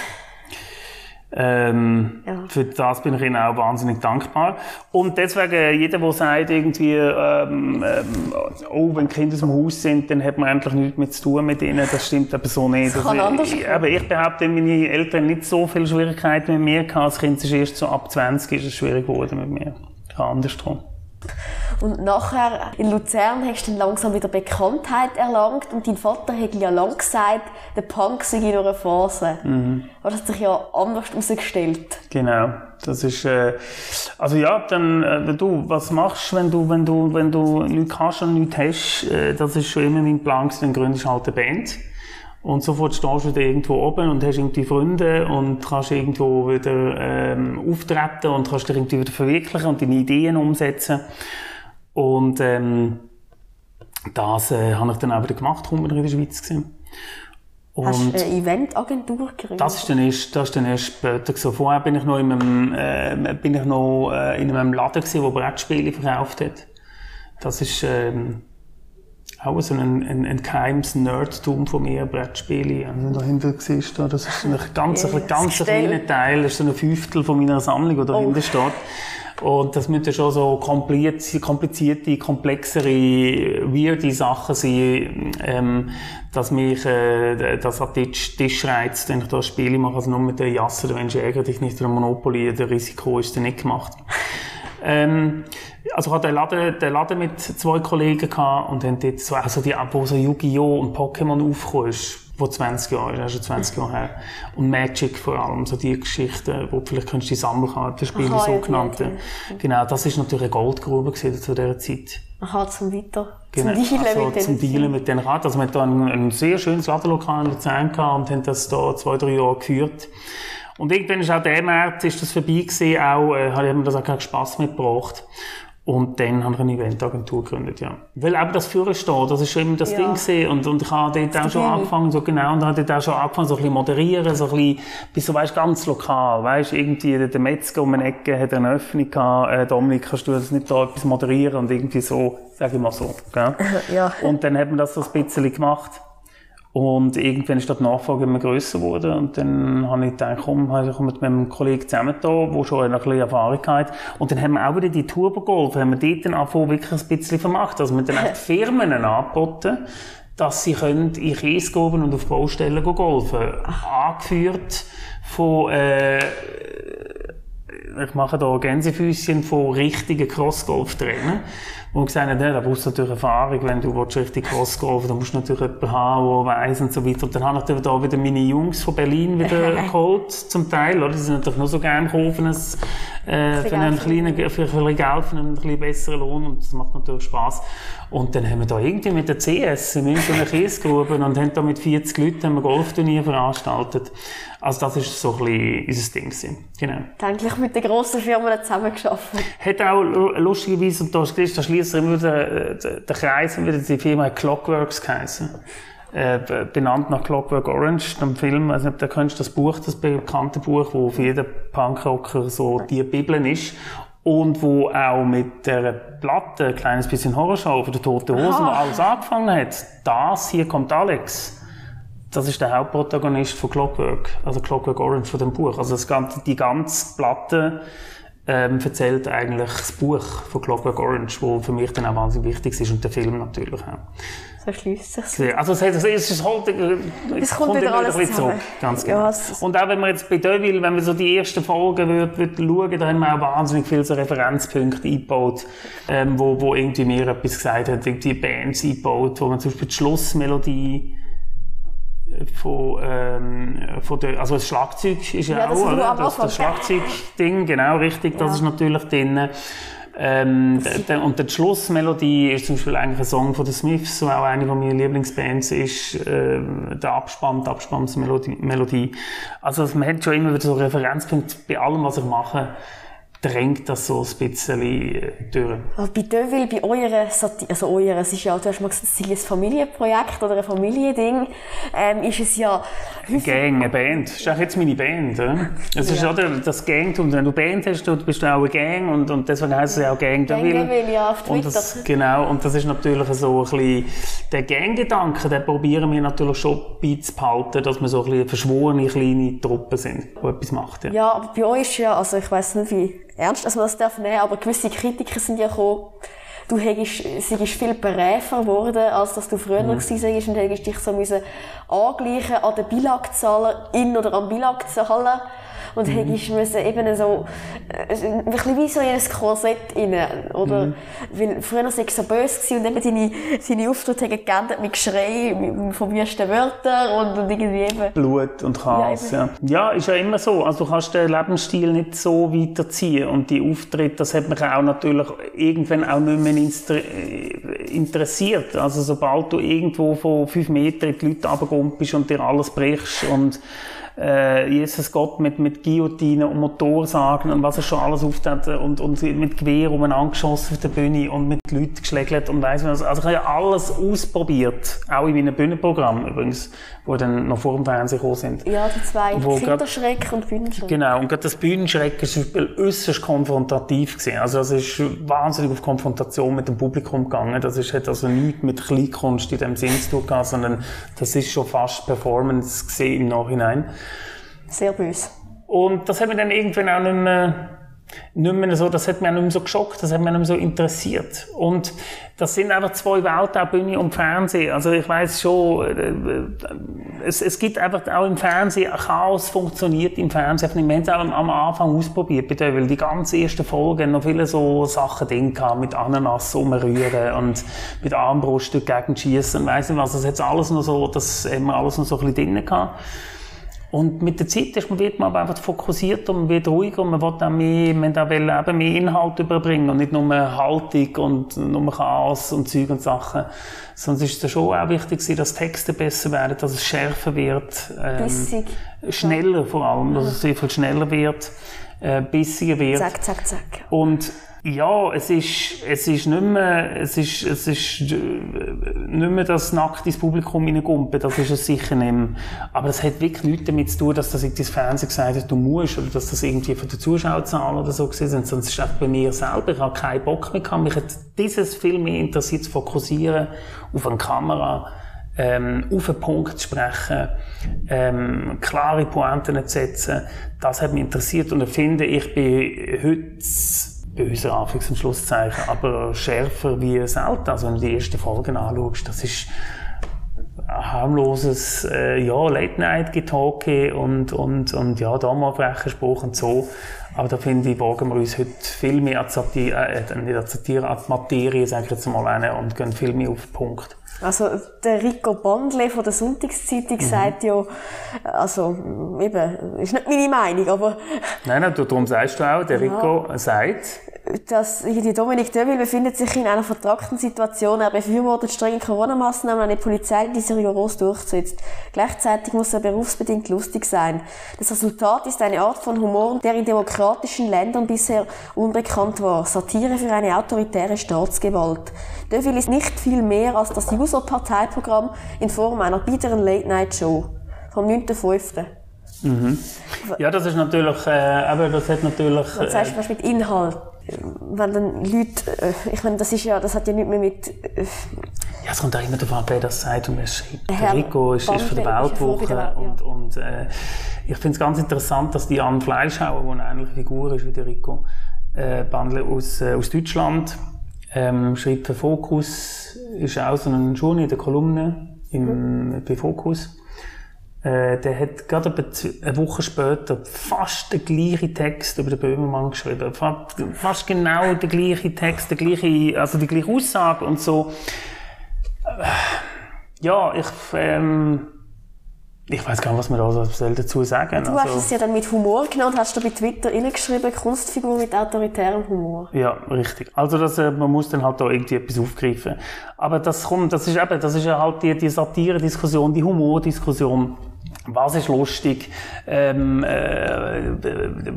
Ähm, ja. Für das bin ich Ihnen auch wahnsinnig dankbar. Und deswegen, jeder, der sagt, irgendwie, ähm, ähm, oh, wenn Kinder aus dem Haus sind, dann hat man eigentlich nichts mehr zu tun mit ihnen, das stimmt aber so nicht. Das kann also, anders ich, aber ich behaupte, meine Eltern nicht so viele Schwierigkeiten mit mir gehabt. Das Kind ist erst so ab 20 ist es schwierig geworden mit mir. Habe andersrum. Und nachher in Luzern hast du dann langsam wieder Bekanntheit erlangt und dein Vater hat ja lang gesagt, der Punk sei in einer Phase. Mhm. Aber das hat sich ja anders herausgestellt. Genau. Das ist, äh, also ja, dann, äh, du, was machst du, wenn du, wenn du, wenn du nichts hast und nichts hast, äh, das ist schon immer mein Plan dann gründest du halt eine Band. Und sofort stehst du wieder irgendwo oben und hast irgendwie Freunde und kannst irgendwo wieder ähm, auftreten und kannst dich irgendwie wieder verwirklichen und deine Ideen umsetzen. Und ähm, das äh, habe ich dann auch wieder gemacht, als wir in der Schweiz waren. Und Hast du eine Eventagentur gegründet? Das ist dann erst, das ist dann erst später so. Vorher bin ich noch in einem, äh, bin ich noch, äh, in einem Laden gewesen, der Brettspiele verkauft hat. Das ist, ähm, auch so ein, ein, ein geheimes Nerdtum von mir, Brettspiele. Also dahinter siehst du, das ist ein ganz, ein ganz kleiner Teil, das ist so ein Fünftel von meiner Sammlung, die dahinter oh. steht. Und das müssen schon so komplizierte, komplexere, weirde Sachen sein, ähm, dass mich äh, das an den Tisch, reizt, wenn ich da Spiele mache. Also nur mit der Jasse, der Mensch ärgert dich nicht, der Monopoly, der Risiko ist dann nicht gemacht. Ähm, also ich hatte den Laden, den Laden mit zwei Kollegen gehabt und haben dort so, also die, wo so Yu-Gi-Oh! und Pokémon aufgekommen ist, wo 20 Jahre ist, also 20 Jahre her. Und Magic vor allem, so die Geschichten, wo vielleicht könntest du die Sammelkartenspiele, Aha, sogenannte. Ja. Genau, das ist natürlich eine Goldgrube gewesen zu dieser Zeit. Aha, zum Weiter, genau, zum Dealen also, mit zum Dealen mit den Raten. Also wir hatten da ein, ein sehr schönes Ladenlokal in Luzern gehabt und haben das da zwei, drei Jahre geführt. Und irgendwann ist auch der März, ist das vorbei gewesen, auch, äh, hat mir das auch keinen Spass mitgebracht. Und dann habe ich eine Eventagentur gegründet, ja. Weil eben das Führerstehen, das ist schon immer das ja. Ding gewesen. Und, und ich habe dort auch schon angefangen, so genau, und habe dort auch schon angefangen, so ein bisschen moderieren, so ein bisschen, bis so, weißt, ganz lokal, weißt, irgendwie der Metzger um eine Ecke hat eine Öffnung gehabt, äh, Dominik, kannst du das nicht da etwas moderieren? Und irgendwie so, sage ich mal so, gell? ja. Und dann hat man das so ein bisschen gemacht. Und irgendwann ist die Nachfrage immer grösser geworden. Und dann habe ich gedacht, komm, ich mit meinem Kollegen zusammen da, der schon ein bisschen Erfahrung hat. Und dann haben wir auch wieder die Turbo Golf, haben wir dort dann angefangen, wirklich ein bisschen vermacht. Also wir dann echt Firmen angeboten, dass sie können in Kiesgruben und auf Baustellen golfen. Angeführt von, äh, ich mache da Gänsefüßchen von richtigen Crossgolf-Trainern. Und gesagt ja, da brauchst du natürlich Erfahrung, wenn du richtig Cross golfen dann musst du natürlich jemanden haben, der weiss und so weiter. Und dann habe ich natürlich da wieder meine Jungs von Berlin wieder geholt, zum Teil, oder? Die sind natürlich nur so gerne geholfen, äh, für einen kleinen, für, für ein Geld, für einen ein besseren Lohn und das macht natürlich Spaß. Und dann haben wir da irgendwie mit der CS in einer Kiesgrube und haben da mit 40 Leuten ein Golfturnier veranstaltet. Also das ist so ein bisschen unser Ding gewesen. Genau. Eigentlich mit den grossen Firmen zusammengearbeitet. Hat auch lustigerweise, und da, da schließt immer der, der, der Kreis, wieder die Firma Clockworks geheißen äh, benannt nach Clockwork Orange, dem Film. Also, da kennst du das Buch, das bekannte Buch, wo für jeden Punkrocker so die Bibel ist. Und wo auch mit der Platte, ein kleines bisschen Horrorshow von der Toten Hosen, wo alles angefangen hat. Das hier kommt Alex. Das ist der Hauptprotagonist von Clockwork, also Clockwork Orange von dem Buch. Also das ganze, die ganze Platte ähm, erzählt eigentlich das Buch von Clockwork Orange, wo für mich dann auch wahnsinnig wichtig ist und der Film natürlich auch. So schließt sich Also es, es, es ist halt, äh, es kommt, kommt wieder alles ein zurück. Ganz genau. Ja, und auch wenn man jetzt bei Deville, wenn man so die ersten Folgen wird, wird schauen, da haben wir auch wahnsinnig viele so Referenzpunkte eingebaut, ähm, wo, wo irgendwie mir etwas gesagt hat, irgendwie Bands eingebaut, wo man zum Beispiel die Schlussmelodie von, ähm, von der, also das Schlagzeug ist ja, ja auch, oder? Das, das Schlagzeugding, genau, richtig, das ja. ist natürlich drin. Ähm, und die Schlussmelodie ist zum Beispiel eigentlich ein Song von den Smiths, der auch eine meiner Lieblingsbands ist, äh, der Abspann, die Abspannsmelodie. Also man hat schon immer wieder so Referenzpunkte bei allem, was ich mache drängt das so ein bisschen äh, durch. bei Deville, bei eurer, also eurer, es ist ja, du hast mal gesagt, es ist ein Familienprojekt oder ein Familiending, ähm, ist es ja. Gang, eine Band. Das ist auch jetzt meine Band. Ja? Es ja. ist ja das Gang, und wenn du Band hast, du bist du auch eine Gang und, und deswegen heisst es ja auch Gang Deville. Gang Deville, ja, auf Twitter. Und das, genau, und das ist natürlich so ein bisschen, der Gang-Gedanke, den probieren wir natürlich schon beizubehalten, dass wir so ein bisschen verschworene kleine Truppen sind, die etwas machen. Ja. ja, aber bei euch ist ja, also ich weiss nicht, wie ernst, dass man das darf nehmen, aber gewisse Kritiker sind ja gekommen, du seist viel beräfer geworden, als dass du früher mhm. gewesen bist und hättest dich so müssen angleichen an den Bilagzahler, in oder am Bilagzahler. Und mhm. hättest müssen eben so, äh, ein bisschen wie so in ein Korsett rein, oder? Mhm. Weil früher war es so böse und eben deine, deine Auftritte haben geändert mit Geschrei, mit verwüsten Wörtern und, und irgendwie eben... Blut und Chaos, ja, ja. Ja, ist ja immer so. Also du kannst den Lebensstil nicht so weiterziehen und die Auftritte, das hat mich auch natürlich irgendwann auch nicht mehr äh, interessiert. Also sobald du irgendwo von fünf Metern die Leute runtergumpst und dir alles brichst und äh, Jesus Gott mit, mit Guillotinen und Motorsagen und was er schon alles auftat und, und mit Gewehr umeinander geschossen auf der Bühne und mit Leuten geschlägelt und weiss was. Also ich habe ja alles ausprobiert, auch in meinem Bühnenprogramm übrigens, wo dann noch vor dem Fernsehen gekommen sind. Ja, die zwei, Kinderschreck und Bühnenschreck. Genau, und gerade das Bühnenschreck ist äußerst konfrontativ gewesen. Also es ist wahnsinnig auf Konfrontation mit dem Publikum gegangen. Das ist, hat also nichts mit Kleinkunst in dem Sinn zu tun gehabt, sondern das ist schon fast Performance gesehen im Nachhinein. Sehr böse. Und das hat mich dann irgendwann auch nicht mehr, nicht mehr so, das hat mich auch nicht mehr so geschockt, das hat mich nicht mehr so interessiert. Und das sind einfach zwei Welten, auch Bühne und Fernsehen. Also ich weiß schon, äh, es, es gibt einfach auch im Fernsehen, Chaos funktioniert im Fernsehen. Wir haben es auch am Anfang ausprobiert, bitte, weil die ganz ersten Folgen noch viele so Sachen drin hatten, mit Ananas umrühren und mit Armbrust dagegen schießen, weiss nicht was. Das hat alles noch so, das haben wir alles noch so ein bisschen drin gehabt. Und mit der Zeit ist man, wird man aber einfach fokussierter und man wird ruhiger und man will auch mehr, man will eben mehr Inhalt überbringen und nicht nur Haltung und nur Chaos und Zeug und Sachen. Sonst ist es schon auch wichtig, dass Texte besser werden, dass es schärfer wird. Ähm, Bissig. Schneller vor allem, dass es sehr viel schneller wird, äh, bissiger wird. Zack, zack, zack. Und ja, es ist, es ist nicht mehr, es ist, es ist äh, nicht mehr das nackt ins Publikum hineingumpen, das ist es sicher nicht mehr. Aber es hat wirklich nichts damit zu tun, dass das irgendwie das Fernsehen gesagt hat, du musst, oder dass das irgendwie von der Zuschauerzahl oder so gewesen sondern es ist einfach bei mir selber, ich habe keinen Bock mehr gehabt, mich hat dieses viel mehr interessiert zu fokussieren auf eine Kamera, ähm, auf einen Punkt zu sprechen, ähm, klare Pointen zu setzen, das hat mich interessiert und ich finde, ich bin heute böse Anführungs- und Schlusszeichen, aber schärfer wie selten. Also wenn du die ersten Folgen anschaust, das ist ein harmloses äh, ja, Late-Night-Getalke und, und, und ja, da mal Spruch und so. Aber da finde ich, wagen wir uns heute viel mehr an die Satire, äh, nicht an die Materie, sage ich jetzt mal, und gehen viel mehr auf den Punkt. Also der Rico Bondle von der Sonntagszeitung mhm. sagt ja, also eben, ist nicht meine Meinung, aber... Nein, nein, darum sagst du auch, der Rico ja, sagt... Dass die Dominik Döville befindet sich in einer vertragten Situation. Er befürwortet strenge Corona-Massnahmen, eine Polizei, die sie rigoros durchsetzt. Gleichzeitig muss er berufsbedingt lustig sein. Das Resultat ist eine Art von Humor, der in demokratischen Ländern bisher unbekannt war. Satire für eine autoritäre Staatsgewalt. Deville ist nicht viel mehr als das User-Parteiprogramm in Form einer bitteren Late-Night-Show vom 9.5. Mhm. Ja, das ist natürlich, äh, aber das hat natürlich... Was sagst du mit Inhalt? Wenn dann Leute, äh, ich meine, das ist ja, das hat ja nicht mehr mit... Äh, ja, es kommt auch immer darauf an, wer das sagt und. Der Rico ist, ist von der Weltwoche ja. und, und äh, ich finde es ganz interessant, dass die Anne Fleischhauer, die eine ähnliche Figur ist wie der Rico, äh, Bandle aus, äh, aus Deutschland, ähm, schreibt für Fokus, ist auch so ein Journal in der Kolumne im, mhm. bei Fokus. Äh, der hat gerade eine Woche später fast den gleichen Text über den Böhmermann geschrieben. Fast genau den gleichen Text, der gleiche, also die gleiche Aussage und so. Äh, ja, ich, ähm, ich weiß gar nicht, was man da so dazu sagen Du also, hast es ja dann mit Humor genommen und hast da bei Twitter geschrieben, Kunstfigur mit autoritärem Humor. Ja, richtig. Also das, äh, man muss dann halt da irgendwie etwas aufgreifen. Aber das kommt, das ist eben, das ist ja halt die, die Satire-Diskussion, die Humor-Diskussion. Was ist lustig? Ähm, äh,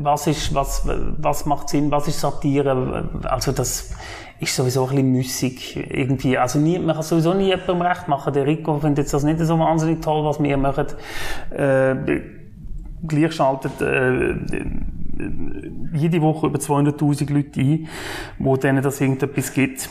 was ist, was, was macht Sinn? Was ist Satire? Also das, ist sowieso ein bisschen müssig. Irgendwie. Also nie, man kann sowieso nie jemandem recht machen. Der Rico findet das nicht so wahnsinnig toll, was wir machen. Äh, gleich schaltet äh, jede Woche über 200'000 Leute ein, wo denen das irgendetwas gibt.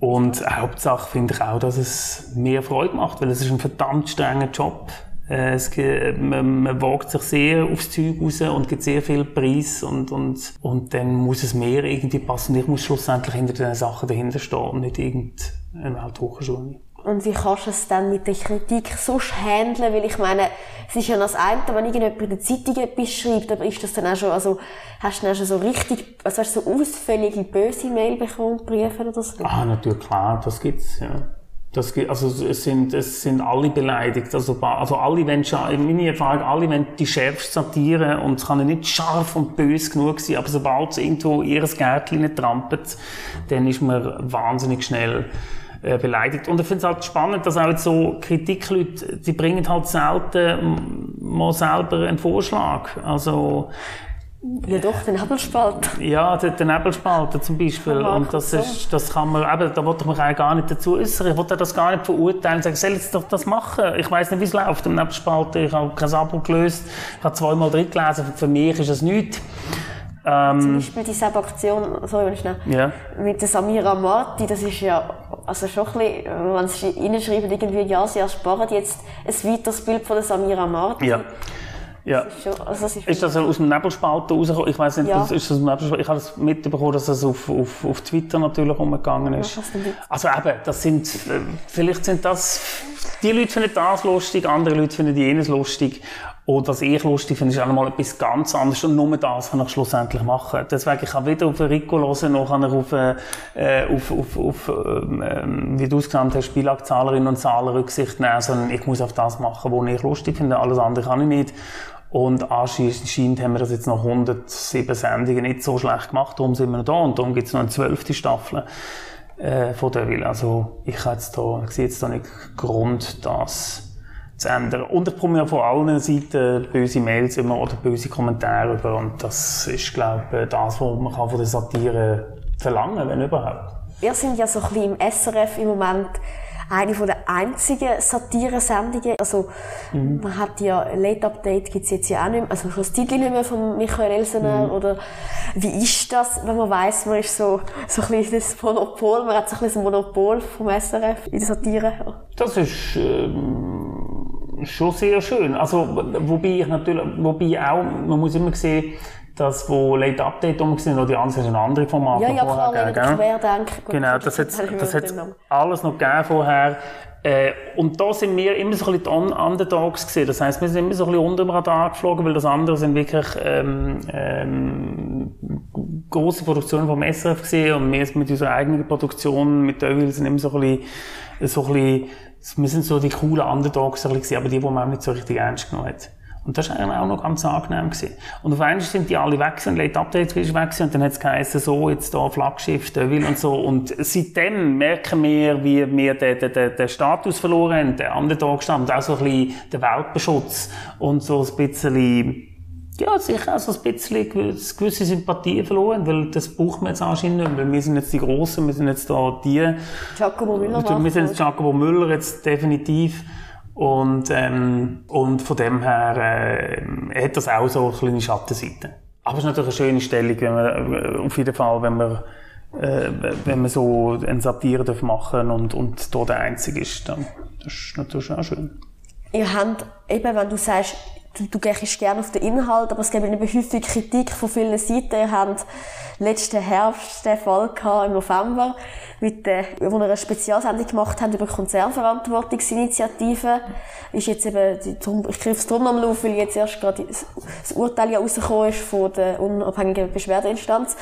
Und Hauptsache finde ich auch, dass es mehr Freude macht, weil es ist ein verdammt strenger Job. Äh, es, man, man wagt sich sehr aufs Zeug raus und gibt sehr viel Preis und, und, und dann muss es mehr irgendwie passen. Ich muss schlussendlich hinter den Sachen dahinter stehen und nicht irgendeine Welthochschule. Und wie kannst du es dann mit der Kritik sonst handeln? Weil ich meine, es ist ja das eine, wenn irgendjemand in der Zeitung etwas schreibt, aber ist das dann auch schon, also, hast du dann auch schon so richtig, also hast du so ausfällige böse Mail bekommen, Briefe oder so? Ah, natürlich, klar, das gibt's, ja. Das, also es sind, es sind alle beleidigt. Also, also alle wollen, in meiner Erfahrung, alle wollen die schärfste Satire und es kann ja nicht scharf und böse genug sein, aber sobald es irgendwo ihres Gärtchen trampelt, dann ist man wahnsinnig schnell äh, beleidigt. Und ich finde es halt spannend, dass auch jetzt so Kritikleute, die bringen halt selten mal selber einen Vorschlag. Also, Ja doch, den Nebelspalt. ja, der, der Nebelspalter zum Beispiel. Und das ist, das kann man, eben, da wollte man eigentlich gar nicht dazu äußern. Ich wollte das gar nicht verurteilen. Sagen, soll jetzt doch das machen? Ich weiß nicht, wie es läuft im Nebelspalter. Ich habe kein Abo gelöst. Ich habe zweimal drin gelesen. Für mich ist es nichts. Zum Beispiel diese Aktion, sorry, wenn ich schnell, Ja. mit der Samira Marti, das ist ja, also schon ein bisschen, wenn sie reinschreiben, irgendwie, ja, sie ersparen jetzt ein weiteres Bild von der Samira Marti. Ja. Ja. Schon, also ist, Ist das aus dem Nebelspalter rausgekommen? Ich weiß nicht, Ja. das ist aus dem Nebelspalter. Ich habe das mitbekommen, dass das auf, auf, auf Twitter natürlich umgegangen ist. denn Also eben, das sind, äh, vielleicht sind das, die Leute finden das lustig, andere Leute finden jenes lustig. Und was ich lustig finde, ist auch nochmal etwas ganz anderes. Und nur das kann ich schlussendlich machen. Deswegen, ich kann weder auf Rico hören, noch kann ich auf, äh, auf, auf, auf ähm, ähm, wie du es genannt hast, Spielakzahlerinnen und Zahler Rücksicht nehmen, sondern ich muss auf das machen, was ich lustig finde. Alles andere kann ich nicht. Und anscheinend haben wir das jetzt noch 107 Sendungen nicht so schlecht gemacht. Darum sind wir noch da. Und darum gibt es noch eine zwölfte Staffel äh, von Devil. Also ich, jetzt da, ich sehe jetzt da nicht Grund, das zu ändern. Und ich bekomme ja von allen Seiten böse Mails immer oder böse Kommentare über. Und das ist, glaube ich, das, was man kann von der Satire verlangen wenn überhaupt. wir sind ja so ein bisschen im SRF im Moment eine von der einzigen Satire-Sendungen. Also, man hat ja, Late Update gibt's jetzt ja auch nicht mehr, also schon das Titel nicht mehr von Michael Elsener, oder wie ist das, wenn man weiss, man ist so, so ein bisschen das Monopol, man hat so ein bisschen das Monopol vom SRF in der Satire. Das ist ähm, schon sehr schön. Also, wobei ich natürlich, wobei auch, man muss immer sehen, dass wo Late Update um sind, oder die anderen sind andere Formate Ja, ja, vorher klar, gegeben, querdenke. Gut, Genau, das das hat das hat's Namen. alles noch gegeben vorher. Äh, und da sind wir immer so ein bisschen die Un- Underdogs gewesen. Das heisst, wir sind immer so ein bisschen unter dem Radar geflogen, weil das andere sind wirklich ähm, ähm, große Produktionen vom SRF gesehen und wir sind mit unserer eigenen Produktion mit Devil sind immer so ein bisschen, so ein bisschen wir sind so die coolen Underdogs ein bisschen gewesen, aber die, die man auch nicht so richtig ernst genommen hat. Und das war eigentlich auch noch ganz angenehm. Gewesen. Und auf einmal sind die alle weg gewesen, Late Updates weg gewesen, und dann hat es geheißen, so, jetzt da Flaggschiff, Devil und so. Und seitdem merken wir, wie wir den, den, den, Status verloren haben, den Underdog-Stand, auch so ein bisschen den Weltbeschutz und so ein bisschen, ja, sicher auch so ein bisschen gewisse Sympathie verloren, weil das braucht man jetzt anscheinend nicht, weil wir sind jetzt die Grossen, wir sind jetzt da die, Giacomo Müller wir sind jetzt. Giacomo Müller jetzt definitiv. Und, ähm, und von dem her äh, hat das auch so eine kleine Schattenseite. Aber es ist natürlich eine schöne Stellung, wenn man, äh, auf jeden Fall, wenn man, äh, wenn man so eine Satire darf machen und, und da der Einzige ist, dann das ist natürlich auch schön. Ihr habt, eben, wenn du sagst, du, du gehst gerne auf den Inhalt, aber es gibt eben häufig Kritik von vielen Seiten. Ihr habt letzten Herbst den Fall gehabt, im November, mit der, wo ihr eine Spezialsendung gemacht habt über Konzernverantwortungsinitiativen. Ist jetzt eben, ich griff es drum am Lauf, weil jetzt erst gerade das Urteil ja rausgekommen ist von der unabhängigen Beschwerdeinstanz,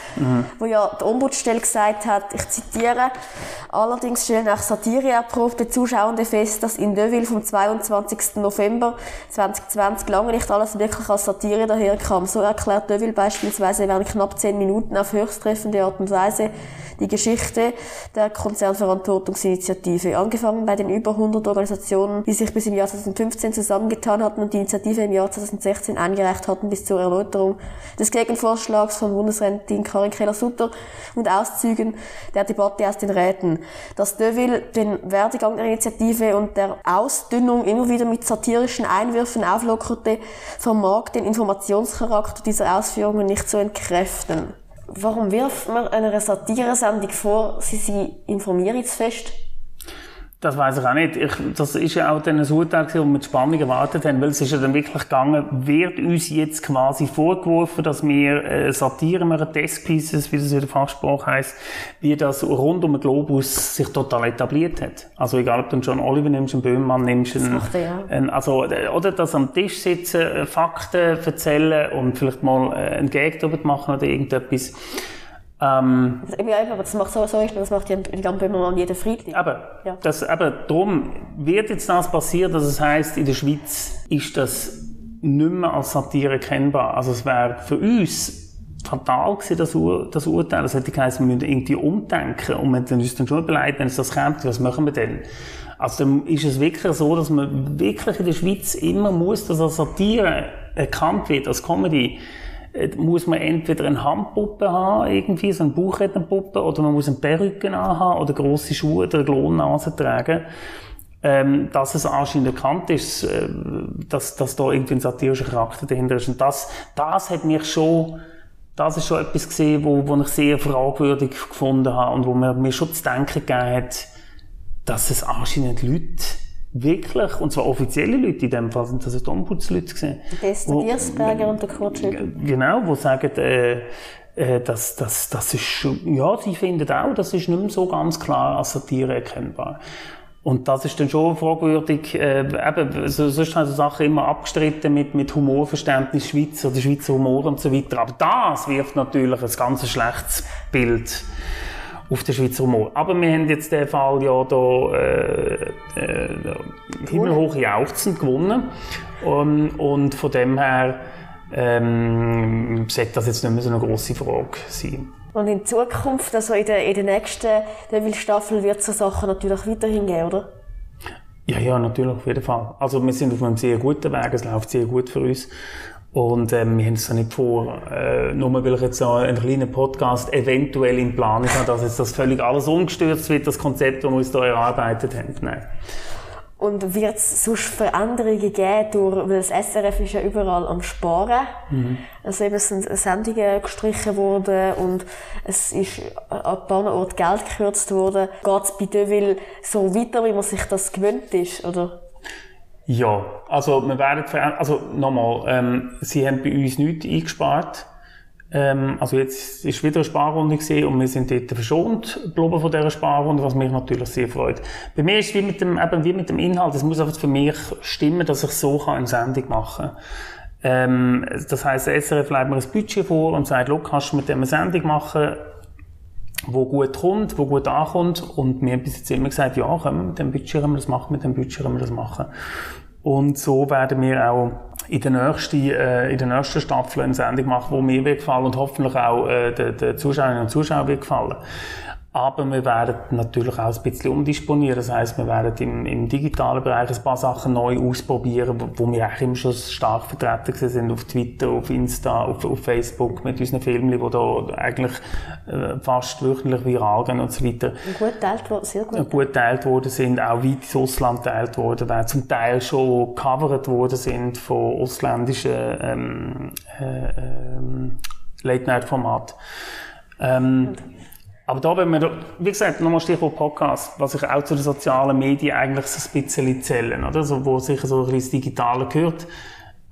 wo ja die Ombudsstelle gesagt hat, ich zitiere, allerdings stellen auch Satire-erprobte Zuschauende fest, dass in Deville vom 22. November 2020 lange nicht alles wirklich als Satire daherkam. So erklärt Deville beispielsweise während knapp zehn Minuten auf höchst treffende Art und Weise die Geschichte der Konzernverantwortungsinitiative. Angefangen bei den über 100 Organisationen, die sich bis im Jahr 2015 zusammengetan hatten und die Initiative im Jahr 2016 eingereicht hatten, bis zur Erläuterung des Gegenvorschlags von Bundesrätin Karin Keller-Sutter und Auszügen der Debatte aus den Räten. Dass Deville den Werdegang der Initiative und der Ausdünnung immer wieder mit satirischen Einwürfen auflockerte, vermag den Informationscharakter dieser Ausführungen nicht zu entkräften. Warum wirft man einer Satiresendung vor, sie sei informierungsfest? Das weiß ich auch nicht. Ich, das ist ja auch dann ein Urteil, das wir mit Spannung erwartet haben, weil es ist ja dann wirklich gegangen, wird uns jetzt quasi vorgeworfen, dass wir äh, Satire machen, Desk-Pieces, wie das in der Fachsprache heisst, wie das rund um den Globus sich total etabliert hat. Also egal, ob du einen John Oliver nimmst, einen Böhmermann nimmst, einen, er, ja. einen, also, äh, oder dass am Tisch sitzen, Fakten erzählen und vielleicht mal äh, einen Gag darüber machen oder irgendetwas. Ähm, Ja, eben, aber das macht so, so ist, das macht ja Jan Böhmermann jeden Freitag. Aber, Ja. das, aber darum wird jetzt das passieren, dass es heißt, in der Schweiz ist das nicht mehr als Satire kennbar. Also es wäre für uns fatal gewesen, das, Ur das Urteil. Das hätte geheißen, wir müssen irgendwie umdenken. Und wir haben uns dann schon überlegt, wenn es das kommt, was machen wir denn? Also dann ist es wirklich so, dass man wirklich in der Schweiz immer muss, dass als Satire erkannt wird, als Comedy, muss man entweder eine Handpuppe haben, irgendwie, so eine Bauchrednerpuppe, oder man muss eine Perücke haben oder grosse Schuhe oder Glonnase tragen. Ähm, dass es anscheinend erkannt ist, äh, dass, dass da irgendwie ein satirischer Charakter dahinter ist. Und das, das hat mich schon, das ist schon etwas gesehen, wo, wo ich sehr fragwürdig gefunden habe und wo mir, mir schon zu denken gegeben hat, dass es anscheinend Leute wirklich, und zwar offizielle Leute in dem Fall, sind das die Ombudsleute gesehen. Das der Diersberger und der Kurt Schügel. Genau, wo sagen, äh, äh, dass, dass, das ist ja, sie finden auch, das ist nicht mehr so ganz klar als Satire erkennbar. Und das ist dann schon fragwürdig, äh, eben, so, sonst haben so Sachen immer abgestritten mit, mit Humorverständnis Schweiz oder Schweizer Humor und so weiter. Aber das wirft natürlich ein ganz schlechtes Bild auf den Schweizer Humor. Aber wir haben jetzt den Fall ja da, äh, äh, himmelhoch jauchzend gewonnen. Und, und von dem her, ähm, sollte das jetzt nicht mehr so eine grosse Frage sein. Und in Zukunft, also in der, in der nächsten Devil-Staffel, wird es so Sachen natürlich weiterhin geben, oder? Ja, ja, natürlich, auf jeden Fall. Also wir sind auf einem sehr guten Weg, es läuft sehr gut für uns. Und ähm, wir haben es ja nicht vor, äh, nur weil ich jetzt so einen kleinen Podcast eventuell in Planung habe, dass jetzt das völlig alles umgestürzt wird, das Konzept, das wir uns da erarbeitet haben. Nein. Und wird es sonst Veränderungen geben, durch, weil das SRF ist ja überall am Sparen. Also eben es sind Sendungen gestrichen worden und es ist an ein paar Orten Geld gekürzt worden. Geht es bei Deville so weiter, wie man sich das gewöhnt ist, oder? Ja, also wir werden also nochmal, ähm, sie haben bei uns nichts eingespart. Ähm, also jetzt ist wieder eine Sparrunde gesehen und wir sind dort verschont geblieben von dieser Sparrunde, was mich natürlich sehr freut. Bei mir ist es wie mit dem, eben wie mit dem Inhalt, es muss einfach für mich stimmen, dass ich so kann eine Sendung machen kann. Ähm, das heisst, der SRF legt mir ein Budget vor und sagt, «Schau, kannst du mit dem eine Sendung machen, wo gut kommt, wo gut ankommt. Und wir haben bis jetzt immer gesagt, ja, können wir mit dem Budget können wir das machen, mit dem Budget können wir das machen. Und so werden wir auch in der nächsten, äh, in der nächsten Staffel eine Sendung machen, die mir wird gefallen und hoffentlich auch äh, den Zuschauerinnen und Zuschauern wird gefallen. Aber wir werden natürlich auch ein bisschen umdisponieren. Das heisst, wir werden im, im digitalen Bereich ein paar Sachen neu ausprobieren, wo, wo wir eigentlich immer schon stark vertreten sind. Auf Twitter, auf Insta, auf, auf Facebook, mit unseren Filmen, die da eigentlich äh, fast wöchentlich viral gehen und so weiter Gut geteilt worden, sehr gut. gut geteilt worden sind, auch weit ins Ausland geteilt worden werden, zum Teil schon covered worden sind von ausländischen ähm, äh, ähm, Late-Night-Formaten. Ähm, aber da, wenn wir, wie gesagt, nochmal Stichwort Podcast, was ich auch zu den sozialen Medien eigentlich so ein bisschen zählen, oder? So, wo sicher so ein bisschen das Digitale gehört,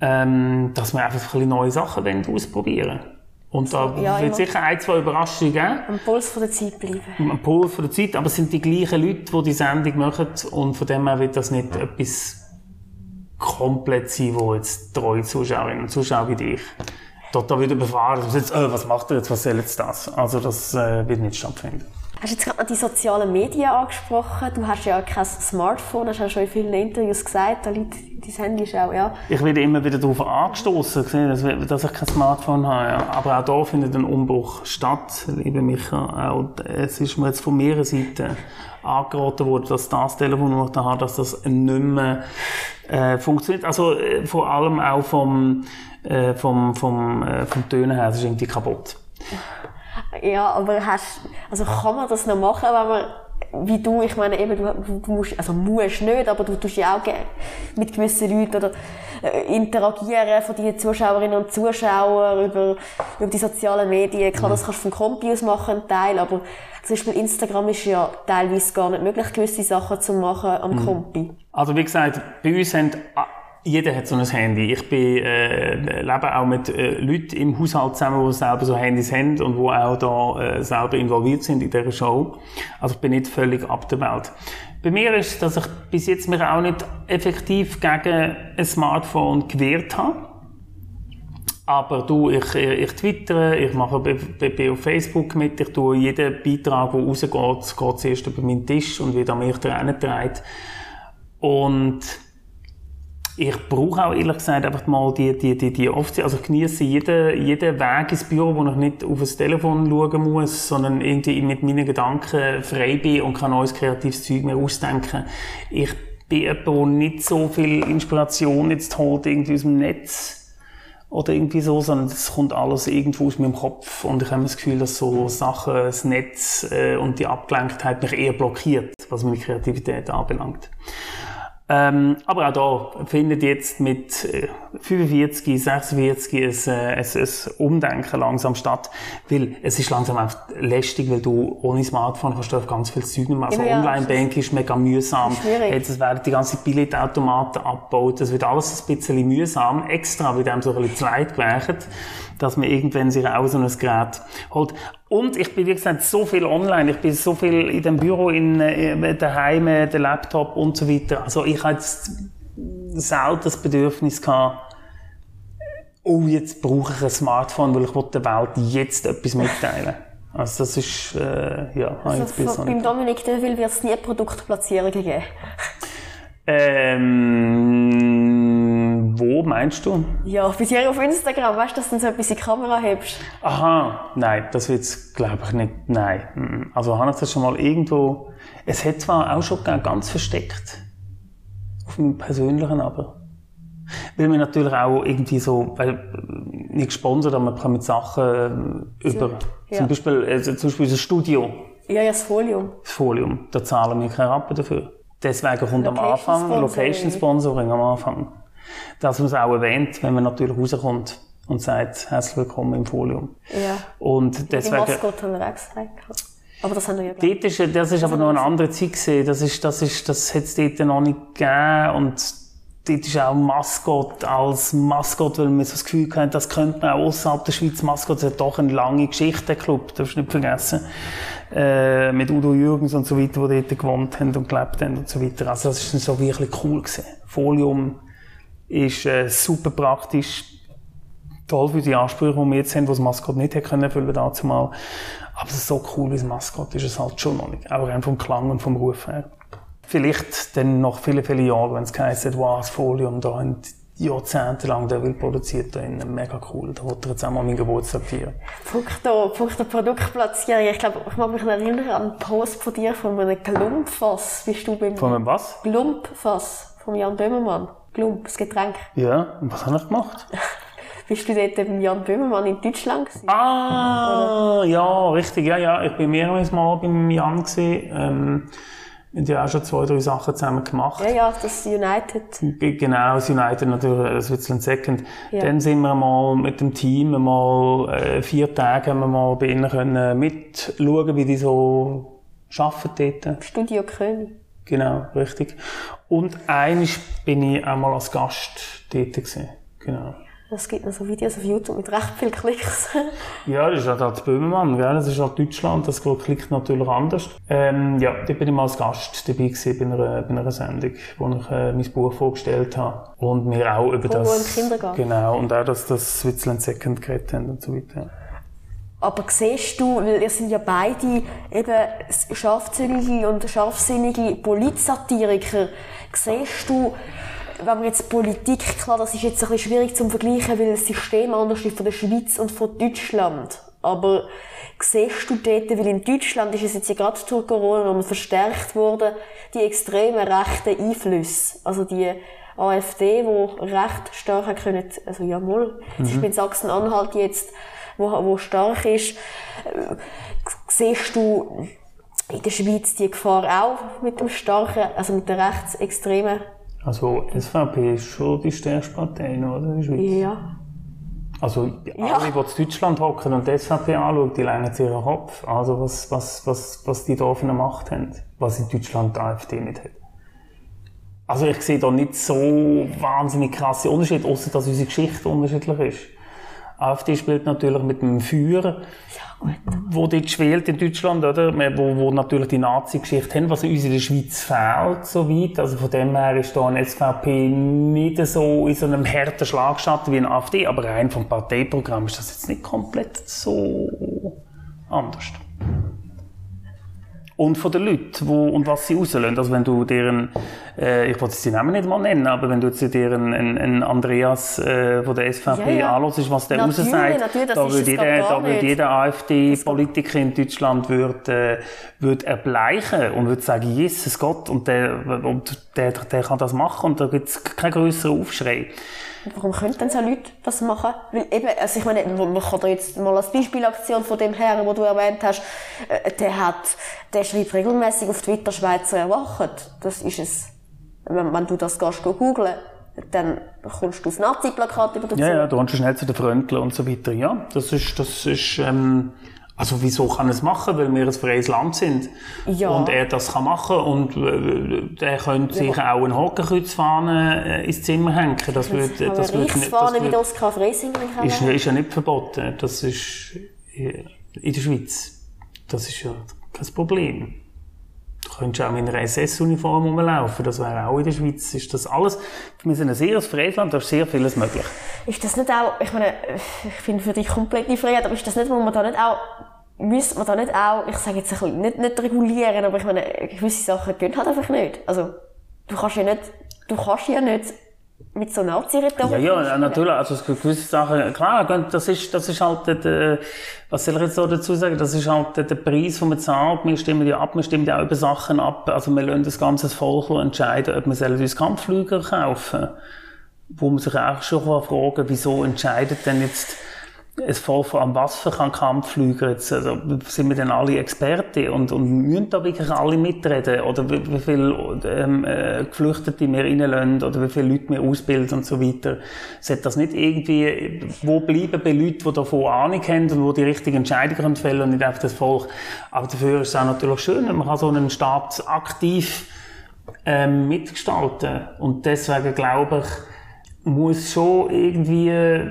ähm, dass wir einfach ein bisschen neue Sachen wollen ausprobieren. Und da ja, wird sicher ein, zwei Überraschungen geben. Am Puls von der Zeit bleiben. am Pol von der Zeit, aber es sind die gleichen Leute, die die Sendung machen. Und von dem her wird das nicht etwas komplett sein, wo jetzt treue Zuschauerinnen und Zuschauer wie dich total wieder befahren. Jetzt, äh, was macht er jetzt, was soll jetzt das? Also das äh, wird nicht stattfinden. Hast du jetzt gerade noch die sozialen Medien angesprochen? Du hast ja kein Smartphone, hast du ja schon in vielen Interviews gesagt. Da liegt dein Handy ist auch, ja. Ich werde immer wieder darauf angestoßen, dass, ich kein Smartphone habe. Ja. Aber auch da findet ein Umbruch statt, liebe Micha. Auch es ist mir jetzt von mehreren Seiten angeraten worden, dass das Telefon, das ich da habe, dass das nicht mehr äh, funktioniert. Also äh, vor allem auch vom, äh, vom, vom, äh, vom Tönen her, es ist irgendwie kaputt. Ja, aber hast, also kann man das noch machen, wenn man, wie du, ich meine eben, du, du musst, also musst nicht, aber du tust ja auch mit gewissen Leuten oder äh, interagieren von deinen Zuschauerinnen und Zuschauern über, über die sozialen Medien. Klar, das kannst du vom Kompi aus machen, einen Teil, aber Zum Beispiel Instagram ist ja teilweise gar nicht möglich, gewisse Sachen zu machen am Mhm. Kompi. Also wie gesagt, bei uns haben jeder hat so ein Handy. Ich bin, äh, lebe auch mit äh, Leuten im Haushalt zusammen, die selber so Handys haben und die auch da äh, selber involviert sind in dieser Show. Also ich bin nicht völlig ab der Welt. Bei mir ist dass ich bis jetzt mich auch nicht effektiv gegen ein Smartphone gewehrt habe. Aber du, ich, ich twittere, ich mache bei, auf Facebook mit, ich tue jeden Beitrag, der rausgeht, geht zuerst über meinen Tisch und wird an mich herangetragen. Und ich brauche auch ehrlich gesagt einfach mal die, die, die, die Offizielle, also ich genieße jeden, jeden Weg ins Büro, wo ich nicht auf das Telefon schauen muss, sondern irgendwie mit meinen Gedanken frei bin und kann neues kreatives Zeug mir ausdenken. Ich bin jemand, der nicht so viel Inspiration jetzt holt irgendwie aus dem Netz oder irgendwie so, sondern es kommt alles irgendwo aus meinem Kopf und ich habe das Gefühl, dass so Sachen, das Netz äh, und die Abgelenktheit mich eher blockiert, was meine Kreativität anbelangt. Ähm, aber auch da findet jetzt mit äh, 45, 46 ein, äh, ein, ein Umdenken langsam statt, weil es ist langsam einfach lästig, weil du ohne Smartphone kannst du auf ganz viel Zeug mehr. Also Ja, Online-Banking ist mega mühsam. Schwierig. Jetzt es werden die ganzen Billetautomaten abgebaut. Das wird alles ein bisschen mühsam. Extra wird einem so ein bisschen zu leid gewährt, dass man irgendwann sich auch so ein Gerät holt. Und ich bin, wie gesagt, so viel online. Ich bin so viel in dem Büro, in, äh, daheim, äh, der Laptop und so weiter. Also ich habe jetzt selten das Bedürfnis gehabt, oh, jetzt brauche ich ein Smartphone, weil ich der Welt jetzt etwas mitteilen. Also das ist, äh, ja, jetzt Also, von, noch beim Dominik Deville wird es nie Produktplatzierungen geben. Ähm, wo meinst du? Ja, bei dir auf Instagram, weißt du, dass du so etwas in die Kamera hebst? Aha, nein, das wird's, glaube ich, nicht. Nein. Also habe ich das schon mal irgendwo. Es hat zwar auch schon ganz versteckt. Auf meinem persönlichen aber. Weil wir natürlich auch irgendwie so, weil, äh, nicht gesponsert, aber man bekommt Sachen äh, über. ja. Zum Beispiel, also zum Beispiel unser Studio, Ja, ja, das Folium. das Folium, da zahlen wir keinen Rappen dafür. Deswegen kommt am Anfang. Location Sponsoring am Anfang. Dass man es auch erwähnt, wenn man natürlich rauskommt und sagt, herzlich willkommen im Folium. Ja. Und deswegen. Aber das haben wir ja dort ist, das ist aber noch eine andere Zeit gewesen. Das ist, das ist, das hat es dort noch nicht gegeben. Und dort ist auch Maskott als Maskott, weil wir so das Gefühl hatten, das könnte man auch außerhalb der Schweiz Maskott. Es hat doch eine lange Geschichte, der Club. Darfst du nicht vergessen. Äh, mit Udo Jürgens und so weiter, die dort gewohnt haben und gelebt haben und so weiter. Also das ist so wirklich cool gewesen. Folium ist äh, super praktisch toll für die Ansprüche, die wir jetzt haben, die das Maskott nicht hätte können erfüllen dazu mal. Aber es ist so cool wie das Maskott ist es halt schon noch nicht. Auch rein vom Klang und vom Ruf her. Vielleicht dann nach vielen, vielen Jahren, wenn es heisst, wow, das Folium, da haben jahrzehntelang der will produziert, da innen. mega cool. Da wollte er jetzt auch mal meinen Geburtstag feiern. Punkto, Punkto Produktplatzierung. Ich glaube, ich mag mich noch erinnern an einen Post von dir von einem Glumpfass. Bist du beim Von einem was? Glumpfass von Jan Böhmermann? Glump, das Getränk. Ja, und was habe ich gemacht? Bist du dort beim Jan Böhmermann in Deutschland gewesen? Ah, ja, richtig, ja, ja. Ich bin mehrmals mal beim Jan gewesen. Ähm, wir haben ja auch schon zwei, drei Sachen zusammen gemacht. Ja, ja, das United. G- Genau, das United natürlich, das Switzerland Second. Ja. Dann sind wir mal mit dem Team mal äh, vier Tage haben wir mal bei ihnen können mitschauen, wie die so arbeiten dort. Studio König. Genau, richtig. Und eines bin ich auch mal als Gast dort gewesen. Genau. Es gibt noch so Videos auf YouTube mit recht vielen Klicks. Ja, das ist halt das Böhmermann, gell? Das ist halt Deutschland, das klickt natürlich anders. Ähm, ja, da bin ich mal als Gast dabei gewesen bei einer, bei einer Sendung, wo ich äh, mein Buch vorgestellt habe. Und mir auch über Wo das... im Kindergarten. Genau, und auch, dass das Switzerland Second geredet haben und so weiter. Aber siehst du, weil ihr sind ja beide eben scharfzüngige und scharfsinnige Politsatiriker, siehst du, wenn man jetzt Politik, klar, das ist jetzt ein bisschen schwierig zum Vergleichen, weil das System anders ist von der Schweiz und von Deutschland. Aber siehst du dort, weil in Deutschland ist es jetzt ja gerade durch Corona nochmal verstärkt worden, die extremen rechten Einflüsse. Also die AfD, die recht stark können, also ja mal, es ist mit Sachsen-Anhalt jetzt, wo, wo stark ist, siehst du in der Schweiz die Gefahr auch mit dem starken, also mit der rechtsextremen, Also SVP ist schon die stärkste Partei, oder? In der Schweiz. ja. Also Ja. alle, die in Deutschland hocken und die SVP anschauen, die legen sich ihren Kopf. Also was, was, was, was die da für eine Macht haben. Was in Deutschland die AfD nicht hat. Also ich sehe da nicht so wahnsinnig krasse Unterschiede, außer dass unsere Geschichte unterschiedlich ist. AfD spielt natürlich mit dem Feuer, wo dort schwelt in Deutschland, oder? Wo, wo natürlich die Nazi-Geschichte haben, was uns in der Schweiz fehlt, so weit. Also von dem her ist da eine SVP nicht so in so einem harten Schlagschatten wie eine AfD, aber rein vom Parteiprogramm ist das jetzt nicht komplett so anders. Und von den Leuten, wo, und was sie rauslösen. Also wenn du deren, äh, ich wollte die Namen nicht mal nennen, aber wenn du jetzt deren, einen, einen Andreas äh, von der SVP Ja, ja. anhörst, was der Natürlich, raussagt, natürlich, das da würde jeder, da würde jeder AfD-Politiker in Deutschland würde, äh, würde erbleichen und würde sagen, Jesus Gott, und der, und der, der kann das machen und da gibt es keinen grösseren Aufschrei. Warum könnten denn so Leute das machen? Weil eben, also ich meine, man kann da jetzt mal als Beispielaktion von dem Herrn, den du erwähnt hast, äh, der hat, der schreibt regelmäßig auf Twitter Schweizer erwachen. Das ist es. Wenn, wenn du das gehst go googlen, dann kommst du auf Nazi-Plakate über. Ja, ja, du schnell zu den Freunden und so weiter. Ja, das ist, das ist, ähm, also wieso kann er es machen? Weil wir ein freies Land sind. Ja. Und er das kann machen und äh, der könnte sich auch eine Hakenkreuzfahne äh, ins Zimmer hängen. Das Kann man das wird, nicht, das wie Freisinger kann ist, ist ja nicht verboten. Das ist äh, in der Schweiz. Das ist ja kein Problem. Du könntest auch in einer SS-Uniform rumlaufen. Das wäre auch in der Schweiz. Ist das alles, wir sind ein sehr freies Land, da ist sehr vieles möglich. Ist das nicht auch, ich meine, ich finde für dich komplette Freiheit, aber ist das nicht, wo man da nicht auch, müsste man da nicht auch, ich sage jetzt ein bisschen, nicht, nicht regulieren, aber ich meine, gewisse Sachen gehen halt einfach nicht. Also, du kannst ja nicht, du kannst ja nicht mit so Nazi-Rhetorik Ja, ja, natürlich. Also gewisse Sachen, klar, das ist, das ist halt der, was soll ich jetzt so dazu sagen, das ist halt der, Preis, den man zahlt. Wir stimmen ja ab, wir stimmen ja auch über Sachen ab. Also wir lassen das ganze Volk entscheiden, ob wir uns Kampfflüger kaufen. Wo man sich auch schon fragen kann, wieso entscheidet denn jetzt ein Volk an was für kann Kampfflüger jetzt, also, sind wir denn alle Experten und, und müssen da wirklich alle mitreden? Oder wie, wie viele ähm, äh, Geflüchtete wir reinlassen oder wie viele Leute wir ausbilden und so weiter? Sollte das nicht irgendwie, wo bleiben bei Leuten, die davon Ahnung haben und die die richtigen Entscheidungen fällen und nicht einfach das Volk? Aber dafür ist es auch natürlich schön, wenn man kann so einen Staat aktiv ähm, mitgestalten und deswegen glaube ich, muss schon irgendwie äh,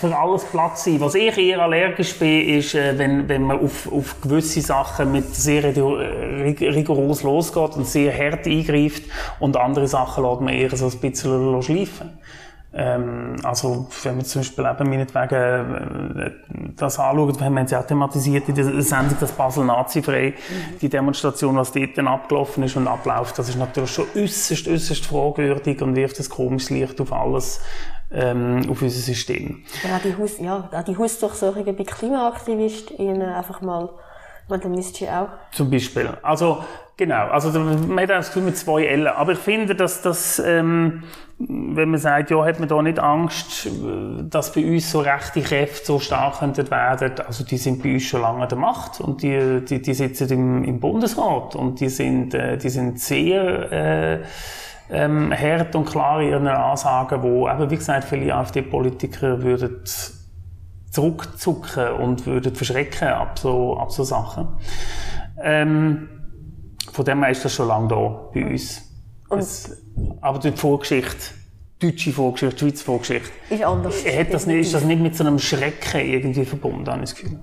für alles Platz sein. Was ich eher allergisch bin, ist, äh, wenn, wenn man auf, auf gewisse Sachen mit sehr rig- rigoros losgeht und sehr hart eingreift und andere Sachen lässt man eher so ein bisschen schleifen. Ähm, also, wenn man zum Beispiel eben meinetwegen äh, das anschaut, wir haben es ja auch thematisiert in der Sendung, das Basel Nazi-frei, die Demonstration, was dort dann abgelaufen ist und abläuft, das ist natürlich schon äußerst, äußerst fragwürdig und wirft ein komisches Licht auf alles, ähm, auf unser System. Ja, die Haus, ja, die Hausdurchsuchungen bei KlimaaktivistInnen einfach mal, meine, dann ihr auch. Zum Beispiel. Also, genau. Also, man hat das mit zwei L. Aber ich finde, dass das, ähm, wenn man sagt, ja, hat man da nicht Angst, äh, dass bei uns so rechte Kräfte so stark werden, also die sind bei uns schon lange an der Macht und die, die, die sitzen im, im Bundesrat und die sind, äh, die sind sehr, äh, ähm, hart und klar in ihren Ansagen, wo eben, wie gesagt, viele AfD-Politiker würden zurückzucken und würden verschrecken ab so, ab so Sachen. Ähm, von dem her ist das schon lange da bei uns. Es, aber die Vorgeschichte, deutsche Vorgeschichte, Schweizer Vorgeschichte, Ist anders. hat das nicht, ist das nicht mit so einem Schrecken irgendwie verbunden, habe ich das Gefühl.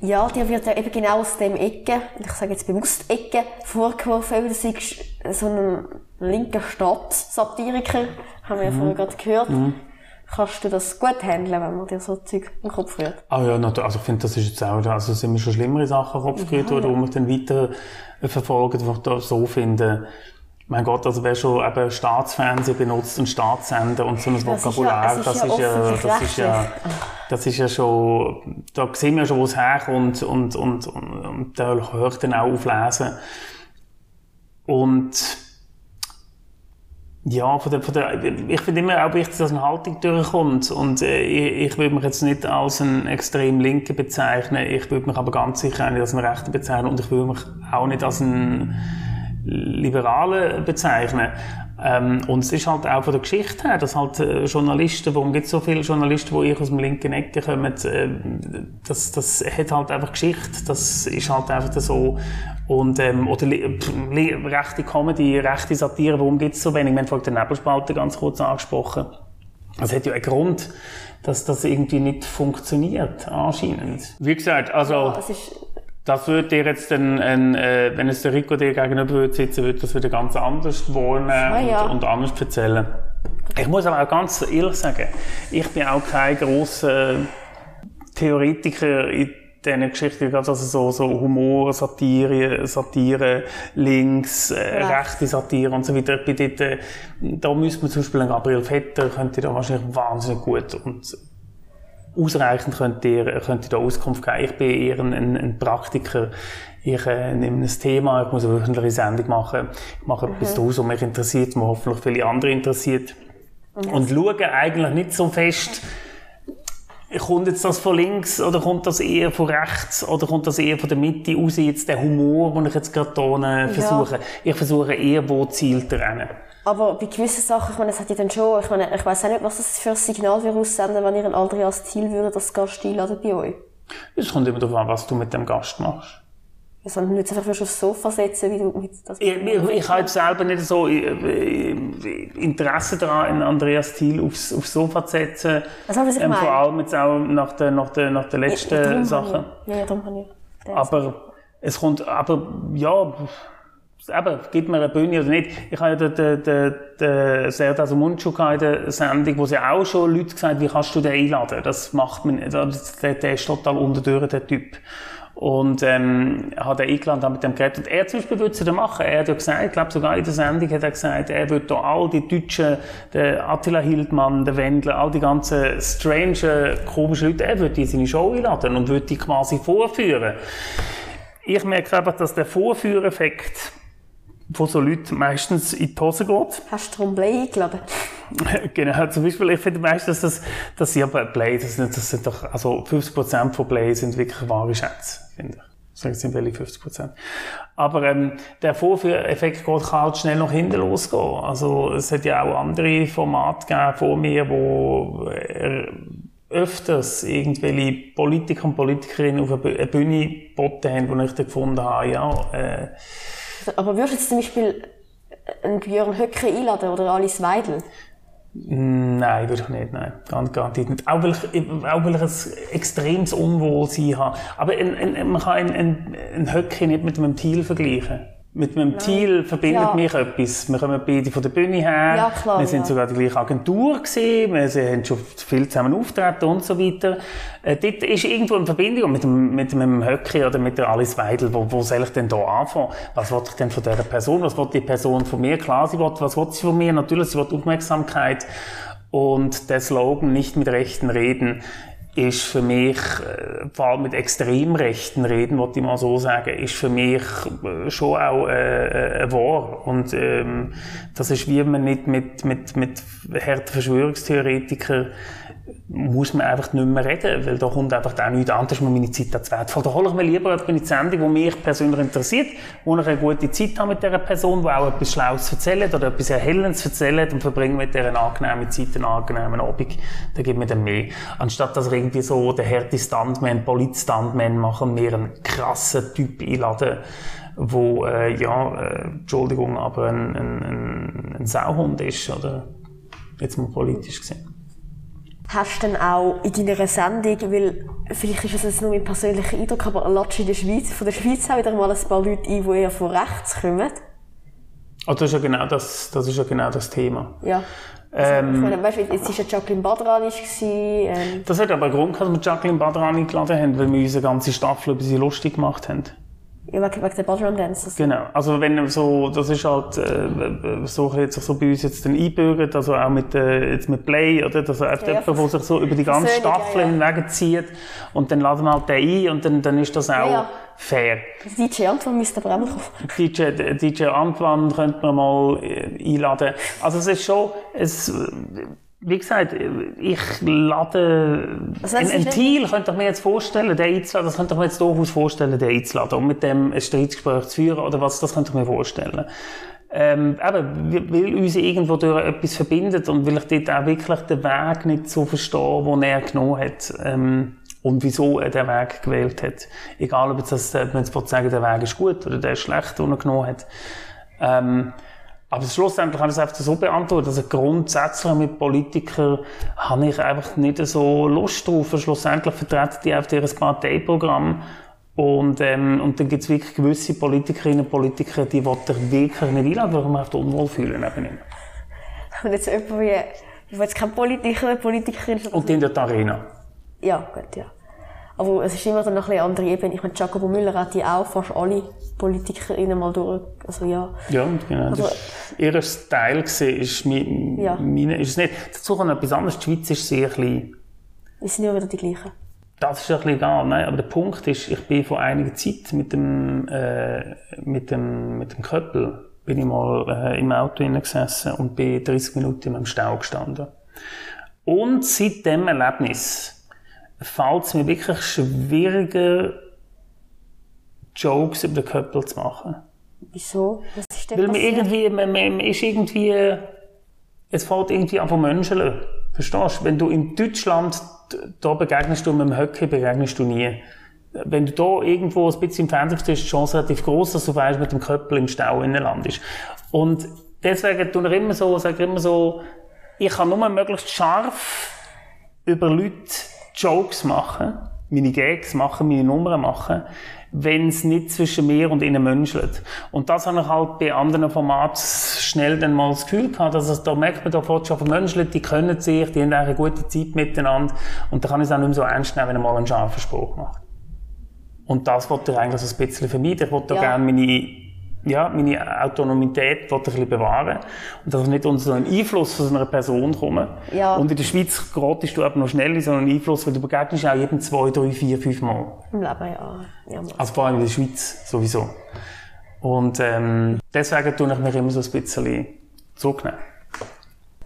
Ja, dir wird ja eben genau aus dem Ecke, ich sage jetzt bewusst Ecke, vorgeworfen, du seist so ein linker Staatssatiriker, haben wir ja vorher gerade gehört. Kannst du das gut handeln, wenn man dir so Zeug im Kopf rührt? Ah ja, also ich finde, das ist jetzt auch, also sind mir schon schlimmere Sachen den Kopf gerührt worden, die mich dann weiter verfolgen, die ich da so finde. Mein Gott, also wer schon eben Staatsfernsehen benutzt und Staatssender und so ein Das ist ja- Vokabular, das ja ist ja, das ist ja, das ist ja schon, da sehen wir schon, wo es herkommt und, und, und, und da höre ich dann auch auf lesen. Und ja, von der, von der, ich finde immer auch wichtig, dass eine Haltung durchkommt. Und äh, ich, würde mich jetzt nicht als einen extrem Linken bezeichnen. Ich würde mich aber ganz sicher auch nicht als einen Rechten bezeichnen. Und ich würde mich auch nicht als einen Liberalen bezeichnen. Ähm, und es ist halt auch von der Geschichte her, dass halt äh, Journalisten, warum gibt es so viele Journalisten, die ich aus dem linken Ecke kommen, äh, das, das hat halt einfach Geschichte, das ist halt einfach so. Und, ähm, oder rechte Comedy, rechte Satire, warum gibt es so wenig? Wir haben vorhin den Nebelspalter ganz kurz angesprochen. Es hat ja einen Grund, dass das irgendwie nicht funktioniert, anscheinend. Wie gesagt, also... Ja, das würde dir jetzt, ein, ein, äh, wenn es der Rico dir gegenüber würde sitzen, würde das wieder ganz anders wohnen ah, ja. und, und, anders erzählen. Ich muss aber auch ganz ehrlich sagen, ich bin auch kein grosser Theoretiker in diesen Geschichten, also so, so Humor, Satire, Satire, links, äh, ja. rechte Satire und so weiter. Dort, äh, da müsste man zum Beispiel einen Gabriel Vetter, könnte da wahrscheinlich wahnsinnig gut und ausreichend könnt ihr, könnt ihr da Auskunft geben. Ich bin eher ein, ein, ein Praktiker. Ich äh, nehme ein Thema, ich muss eine wöchentliche Sendung machen. Ich mache mhm. etwas daraus, was mich interessiert, was hoffentlich viele andere interessiert. Mhm. Und schaue eigentlich nicht so fest, kommt jetzt das von links oder kommt das eher von rechts oder kommt das eher von der Mitte aus, jetzt der Humor, den ich jetzt gerade hier versuche. Ja. Ich versuche eher, wo zielt er hin. Aber bei gewissen Sachen, ich meine, es hat ja dann schon, ich meine, ich weiß auch nicht, was das für ein Signal wir aussenden, wenn ihr ein Andreas Ziel würde, das Gast einladen bei euch. Es kommt immer darauf an, was du mit dem Gast machst. Ja, sondern nicht einfach aufs Sofa setzen, wie du mit das... Ich, ich, ich habe selber nicht so äh, Interesse daran, Andreas Thiel aufs, aufs Sofa zu setzen. Das was ich ähm, Vor allem jetzt auch nach der, nach der, nach der letzten Sache. Ja, darum habe ich. Aber es kommt, aber ja eben, gibt mir eine Bühne oder nicht. Ich habe ja den, den, den, den Serdar Mundschuh in der Sendung, wo sie auch schon Leute gesagt haben, wie kannst du den einladen? Das macht man nicht. Der, der ist total unterdurch, der Typ. Und, ähm, hat er eingeladen, hat mit dem geredet. Und er zum Beispiel würde es machen. Er hat ja gesagt, ich glaube sogar in der Sendung hat er gesagt, er würde da all die Deutschen, der Attila Hildmann, der Wendler, all die ganzen strange, komischen Leute, er würde die in seine Show einladen und würde die quasi vorführen. Ich merke einfach, dass der Vorführeffekt wo so Leute meistens in die Hose geht. Hast du darum Play eingeladen? genau, zum Beispiel, ich finde meistens, dass, dass sie aber Play, das sind, das sind doch, also 50% von Play sind wirklich wahre Schätze, finde ich. Sagen sie welche 50 Aber ähm, der Vorführeffekt geht, kann halt schnell noch hinten losgehen. Also es hat ja auch andere Formate gegeben vor mir, wo äh, öfters irgendwelche Politiker und Politikerinnen auf eine Bühne geboten haben, wo ich dann gefunden habe, ja, äh, aber würdest du zum Beispiel einen Björn Höcke einladen oder Alice Weidel? Nein, würde ich nicht, nein. Garantiert nicht. Auch weil ich, auch weil ich ein extremes Unwohlsein habe. Aber ein, ein, man kann einen, einen Höcke nicht mit einem Thiel vergleichen. Mit meinem Ziel verbindet ja. mich etwas. Wir kommen beide von der Bühne her. Ja, klar, wir sind ja. sogar die gleiche Agentur gesehen. Wir haben schon viel zusammen auftreten und so weiter. Äh, dort ist irgendwo eine Verbindung mit dem, mit dem Höcki oder mit der Alice Weidel. Wo, wo soll ich denn da anfangen? Was wollte ich denn von dieser Person? Was wollte die Person von mir? Klar, sie wollte, was wollte sie von mir? Natürlich, sie wollte Aufmerksamkeit. Und der Slogan, nicht mit Rechten reden, ist für mich, äh, vor allem mit Extremrechten reden, wollte ich mal so sagen, ist für mich äh, schon auch äh, äh, wahr. Und ähm, das ist wie man nicht mit, mit, mit harten Verschwörungstheoretikern muss man einfach nicht mehr reden, weil da kommt einfach auch nichts an, das ist mir meine Zeit zu wertvoll. Da hole ich mir lieber jemanden in die Sendung, die mich persönlich interessiert, wo ich eine gute Zeit habe mit dieser Person, die auch etwas Schlaues erzählt oder etwas Erhellendes erzählt und verbringe mit dieser eine angenehme Zeit, einen angenehmen Abend. Da gibt mir dann mehr. Anstatt dass ich irgendwie so der härte Stuntman, Polit-Stuntman machen, mir einen krassen Typ einladen, wo, äh, ja, äh, Entschuldigung, aber ein, ein, ein, ein Sauhund ist, oder? Jetzt mal politisch gesehen hast du dann auch in deiner Sendung, weil vielleicht ist das jetzt nur mein persönlicher Eindruck, aber latsch in der Schweiz, von der Schweiz auch wieder mal ein paar Leute ein, die eher von rechts kommen? Oh, das ist ja genau das, das, ist ja genau das Thema. Ja. Ähm, ich meine, weißt, jetzt war ja Jacqueline Badrani. Ähm. Das hat aber einen Grund, dass wir Jacqueline Badrani geladen haben, weil wir unsere ganze Staffel über sie lustig gemacht haben. Ja, wegen, der Ballroom Dances. Genau. Also wenn so, das ist halt, äh, so hat sich so bei uns jetzt dann einbürgert, also auch mit, äh, jetzt mit Play, oder? Das ist ja, jemand, der sich so über die ganze Staffel ja, ja. hinweg und dann laden wir halt den ein und dann, dann ist das auch ja, fair. DJ Antoine müsste aber auch kommen. DJ, DJ Antoine könnte man mal äh, einladen. Also es ist schon, es, wie gesagt, ich lade, also ein, ein Thiel könnte ich mir jetzt vorstellen, der einzuladen, das könnte ich mir jetzt durchaus vorstellen, den einzuladen, um mit dem ein Streitgespräch zu führen, oder was, das könnte ich mir vorstellen. Ähm, eben, weil uns irgendwo durch etwas verbindet und weil ich dort auch wirklich den Weg nicht so verstehe, den er genommen hat. Ähm, und wieso er den Weg gewählt hat. Egal, ob jetzt ob man jetzt sagen der Weg ist gut oder der ist schlecht, den er genommen hat. Ähm, aber schlussendlich kann ich es einfach so beantworten. Also grundsätzlich mit Politikern habe ich einfach nicht so Lust drauf. Schlussendlich vertreten die auf ihr Parteiprogramm. Und, ähm, und dann gibt es wirklich gewisse Politikerinnen und Politiker, die wollen wirklich nicht einladen, weil man sich unwohl fühlen neben ihnen. Und jetzt jemand ich jetzt kein Politiker oder Politikerin. Und in der Arena. Ja, gut, ja. Aber es ist immer dann noch eine andere Ebene. Ich meine, Jacobo Müller hat die auch fast alle PolitikerInnen mal durch. Also, ja. Ja, genau. Also, ihr Style war, ist, mein, ja. meine, ist es nicht. Dazu kommt etwas anderes. Die Schweiz ist sehr klein. Wir sind ja wieder die gleichen. Das ist ein bisschen egal, nein. Aber der Punkt ist, ich bin vor einiger Zeit mit dem, äh, mit dem, mit dem Köppel, bin ich mal äh, im Auto gesessen und bin 30 Minuten im Stau gestanden. Und seit dem Erlebnis, fällt es mir wirklich schwieriger, Jokes über den Köppel zu machen. Wieso? Was ist denn Weil man irgendwie, man, man ist irgendwie, es fällt irgendwie an von Menschen. Verstehst du? Wenn du in Deutschland, da begegnest du mit dem Höcke, begegnest du nie. Wenn du da irgendwo ein bisschen im Fernsehen bist, ist die Chance relativ groß, dass du weißt, mit dem Köppel im Stau in landest. Und deswegen tue ich immer so, sage immer so, ich kann nur möglichst scharf über Leute Jokes machen, meine Gags machen, meine Nummern machen, wenn es nicht zwischen mir und ihnen menschelt. Und das habe ich halt bei anderen Formaten schnell dann mal das Gefühl gehabt, dass es, da merkt man, da fährt schon vermenschelt, die können sich, die haben eine gute Zeit miteinander und da kann ich es auch nicht mehr so ernst nehmen, wenn er mal einen scharfen Spruch macht. Und das wollte ich eigentlich so ein bisschen vermeiden. Ich wollte ja. gerne meine ja, meine Autonomität ein bisschen bewahren und dass ich nicht unter so einen Einfluss von so einer Person komme. Ja. Und in der Schweiz geratest du aber noch schnell in so einen Einfluss, weil du begegnest auch jeden zwei, drei, vier, fünf Mal. Im Leben, ja. ja also vor allem in der Schweiz sowieso. Und ähm, deswegen tue ich mich immer so ein bisschen zurücknehmen.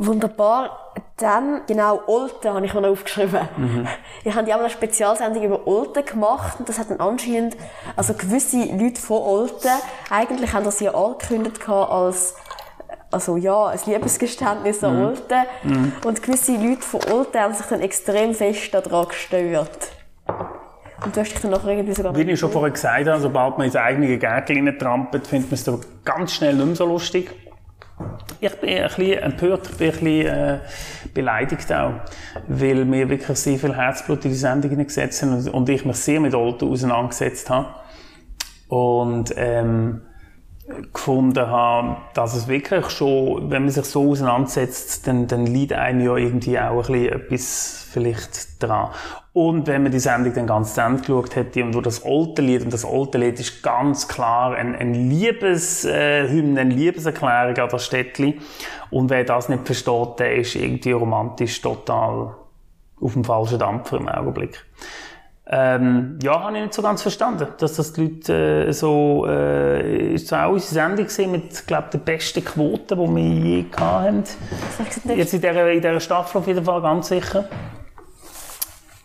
Wunderbar. Dann, genau, Olten habe ich mir noch aufgeschrieben. Mhm. Ich habe ja auch eine Spezialsendung über Olten gemacht und das hat dann anscheinend, also gewisse Leute von Olten, eigentlich haben das ja angekündigt als also ja, ein Liebesgeständnis an mhm. Olten. Mhm. Und gewisse Leute von Olten haben sich dann extrem fest daran gestört. Und du hast dich dann nachher irgendwie sogar... Wie ich schon vorher gesagt habe, sobald man ins eigene Gärtchen trampelt, findet man es dann ganz schnell nicht mehr so lustig. Ich bin ein bisschen empört, ich bin ein bisschen äh, beleidigt auch, weil wir wirklich sehr viel Herzblut in die Sendung gesetzt haben und ich mich sehr mit Alten auseinandergesetzt habe. Und ähm, gefunden habe, dass es wirklich schon, wenn man sich so auseinandersetzt, dann, dann liegt einem ja irgendwie auch ein bisschen etwas vielleicht dran. Und wenn man die Sendung dann ganz zu Ende geschaut hätte und wo das alte Lied, und das alte Lied ist ganz klar ein, ein Liebeshymne, äh, eine Liebeserklärung an das Städtli. Und wer das nicht versteht, der ist irgendwie romantisch total auf dem falschen Dampfer im Augenblick. Ähm, ja, habe ich nicht so ganz verstanden, dass das die Leute äh, so, äh, ist zwar auch unsere Sendung mit, glaube der besten Quote, die wir je hatten. Jetzt in dieser, in dieser Staffel auf jeden Fall ganz sicher.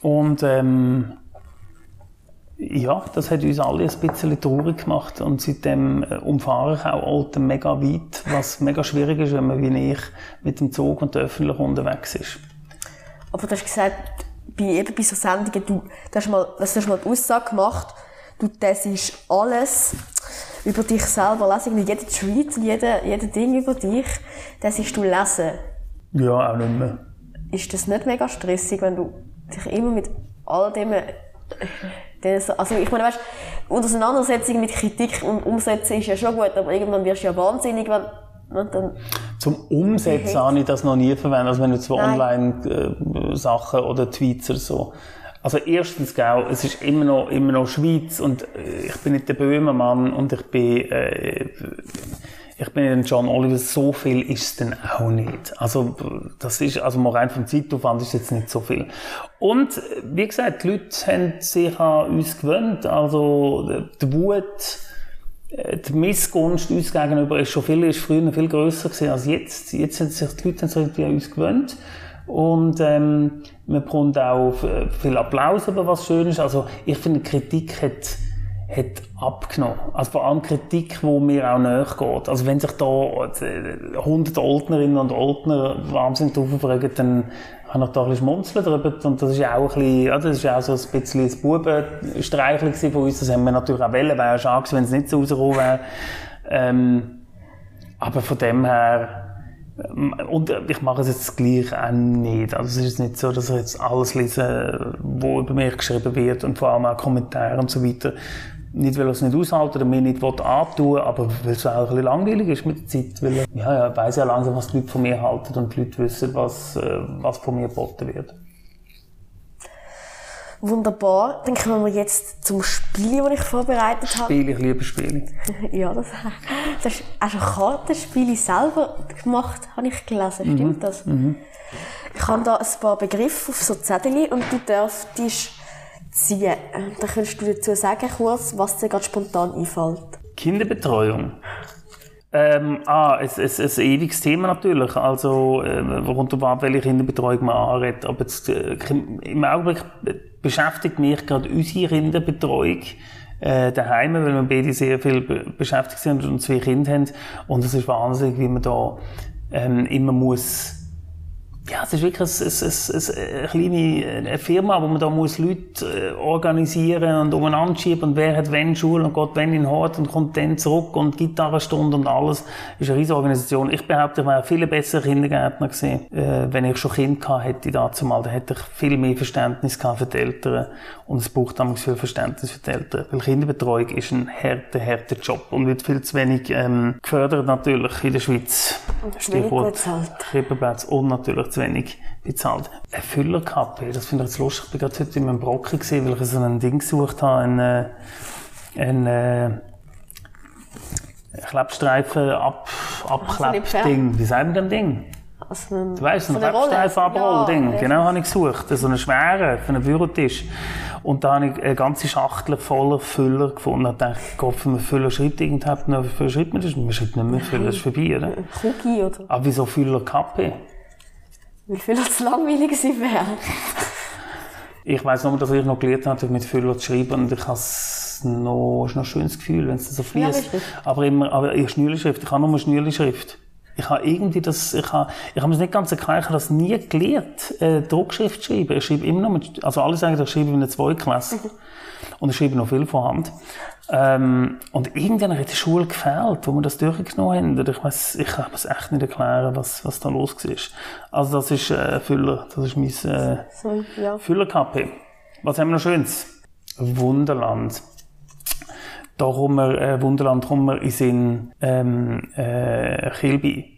Und ähm, ja, das hat uns alle ein bisschen traurig gemacht und seitdem äh, umfahre ich auch Alten mega weit, was mega schwierig ist, wenn man wie ich mit dem Zug und öffentlich unterwegs ist. Aber du hast gesagt, bei, eben bei so Sendungen, du, du, hast mal, du hast mal die Aussage gemacht, du das ist alles über dich selber lesen, jeder Tweet und jeder, jeder Ding über dich, das ist du lesen. Ja, auch nicht mehr. Ist das nicht mega stressig, wenn du dich immer mit all dem, äh, also ich meine, weißt, Auseinandersetzung mit Kritik und Umsetzen ist ja schon gut, aber irgendwann wirst du ja wahnsinnig, wenn Zum Umsetzen habe ich das noch nie verwendet, also wenn du so Online-Sachen oder Tweets oder so. Also erstens, gell, es ist immer noch, immer noch Schweiz und äh, ich bin nicht der Böhmermann und ich bin, äh, ich bin nicht John Oliver, so viel ist es dann auch nicht. Also, das ist, also mal rein vom Zeitaufwand ist jetzt nicht so viel. Und, wie gesagt, die Leute haben sich an uns gewöhnt, also, die Wut, äh, die Missgunst uns gegenüber ist schon viel, ist früher viel grösser gewesen als jetzt. Jetzt sind sich die Leute irgendwie an uns gewöhnt. Und, ähm, man bekommt auch viel Applaus über was schön ist. Also, ich finde, Kritik hat, hat abgenommen. Also vor allem Kritik, die mir auch nachgeht. Also wenn sich da 100 Oldnerinnen und Oldner wahnsinnig drauf aufregen, dann kann ich da ein bisschen schmunzeln drüber. Und das ist ja auch ein bisschen, ja, das ist auch so ein bisschen das Bubenstreichel von uns. Das haben wir natürlich auch wollen. Wäre ja schade wenn es nicht so rausgekommen wäre. Ähm, aber von dem her, und ich mache es jetzt gleich auch nicht. Also es ist nicht so, dass ich jetzt alles lese, was über mich geschrieben wird und vor allem auch Kommentare und so weiter. Nicht, weil ich es nicht aushalte oder mir nicht antun aber weil es auch ein bisschen langweilig ist mit der Zeit. Weil, ja, ja, ich weiss ja langsam, was die Leute von mir halten und die Leute wissen, was, äh, was von mir geboten wird. Wunderbar. Dann kommen wir jetzt zum Spiel, das ich vorbereitet habe. Spiel, ich liebe Spiele. ja, das, das ist also Kartenspiele selber gemacht, habe ich gelesen. Mhm. Stimmt das? Mhm. Ich habe da ein paar Begriffe auf so Zettel und du darfst ziehen. Dann könntest du dazu sagen, kurz, was dir gerade spontan einfällt. Kinderbetreuung. Ähm, ah, ein, ein, ein ewiges Thema natürlich. Also, äh, rund um welche Kinderbetreuung man anredet. Aber jetzt, äh, im Augenblick beschäftigt mich gerade unsere Kinderbetreuung äh, daheim, weil wir beide sehr viel beschäftigt sind und zwei Kinder haben. Und es ist wahnsinnig, wie man da ähm, immer muss ja, es ist wirklich eine, eine, eine kleine eine Firma, wo man da muss Leute äh, organisieren und umeinander schieben und wer hat wenn Schule und geht wenn in Hort und kommt dann zurück und Gitarrenstunde und alles. Das ist eine riesige Organisation. Ich behaupte, ich wäre viel besser Kindergärtner gewesen, äh, wenn ich schon Kind gehabt hätte dazu mal, dann hätte ich viel mehr Verständnis gehabt für die Eltern und es braucht damals viel Verständnis für die Eltern, weil Kinderbetreuung ist ein harter, harter Job und wird viel zu wenig ähm, gefördert natürlich in der Schweiz. Stichwort Krippenplatz und natürlich zu wenig bezahlt. Eine Füllerkappe, das finde ich jetzt lustig. Ich bin gerade heute in meinem Brocken gesehen, weil ich so ein Ding gesucht habe, ein, äh, ein, äh, Klebstreifen ab, Abklepp-Ding. Wie sagt man dem Ding? Also ein, du weißt, ein Klebstreifen-Abroll-Ding. Ja, genau, habe ich gesucht. So einen schweren, für einen Bürotisch. Und da habe ich eine ganze Schachtel voller Füller gefunden. Ich dachte, Gott, wenn man Füller schreibt, irgendwann noch, wie schreibt man das? Man schreibt nicht mehr Füller, das ist vorbei, oder? Cookie, oder? Aber wieso Füller Kappe? Weil Füller zu langweilig gewesen wäre. ich weiss nur, dass ich noch gelernt habe, mit Füller zu schreiben und ich habe noch, ist noch ein schönes Gefühl, wenn es so fließt. Ja, aber immer, aber ich Schnürlischrift, ich habe nur Schnürlischrift. Ich habe irgendwie das, ich habe, ich habe es nicht ganz erklärt, ich habe das nie gelernt, äh, Druckschrift zu schreiben. Ich schreibe immer noch mit, also alle sagen, ich schreibe in einer Zweiklasse. Mhm. Und ich schreibe noch viel von Hand. Ähm, und irgendwann hat die Schule gefehlt, wo wir das durchgenommen haben. Und ich weiß, ich kann es echt nicht erklären, was, was da los war. Also das ist äh, Füller, das ist mein äh, so, ja. Füllerkappe. Was haben wir noch Schönes? Wunderland. Da kommen wir, äh, Wunderland kommen wir in Sinn, ähm, äh, Kilby.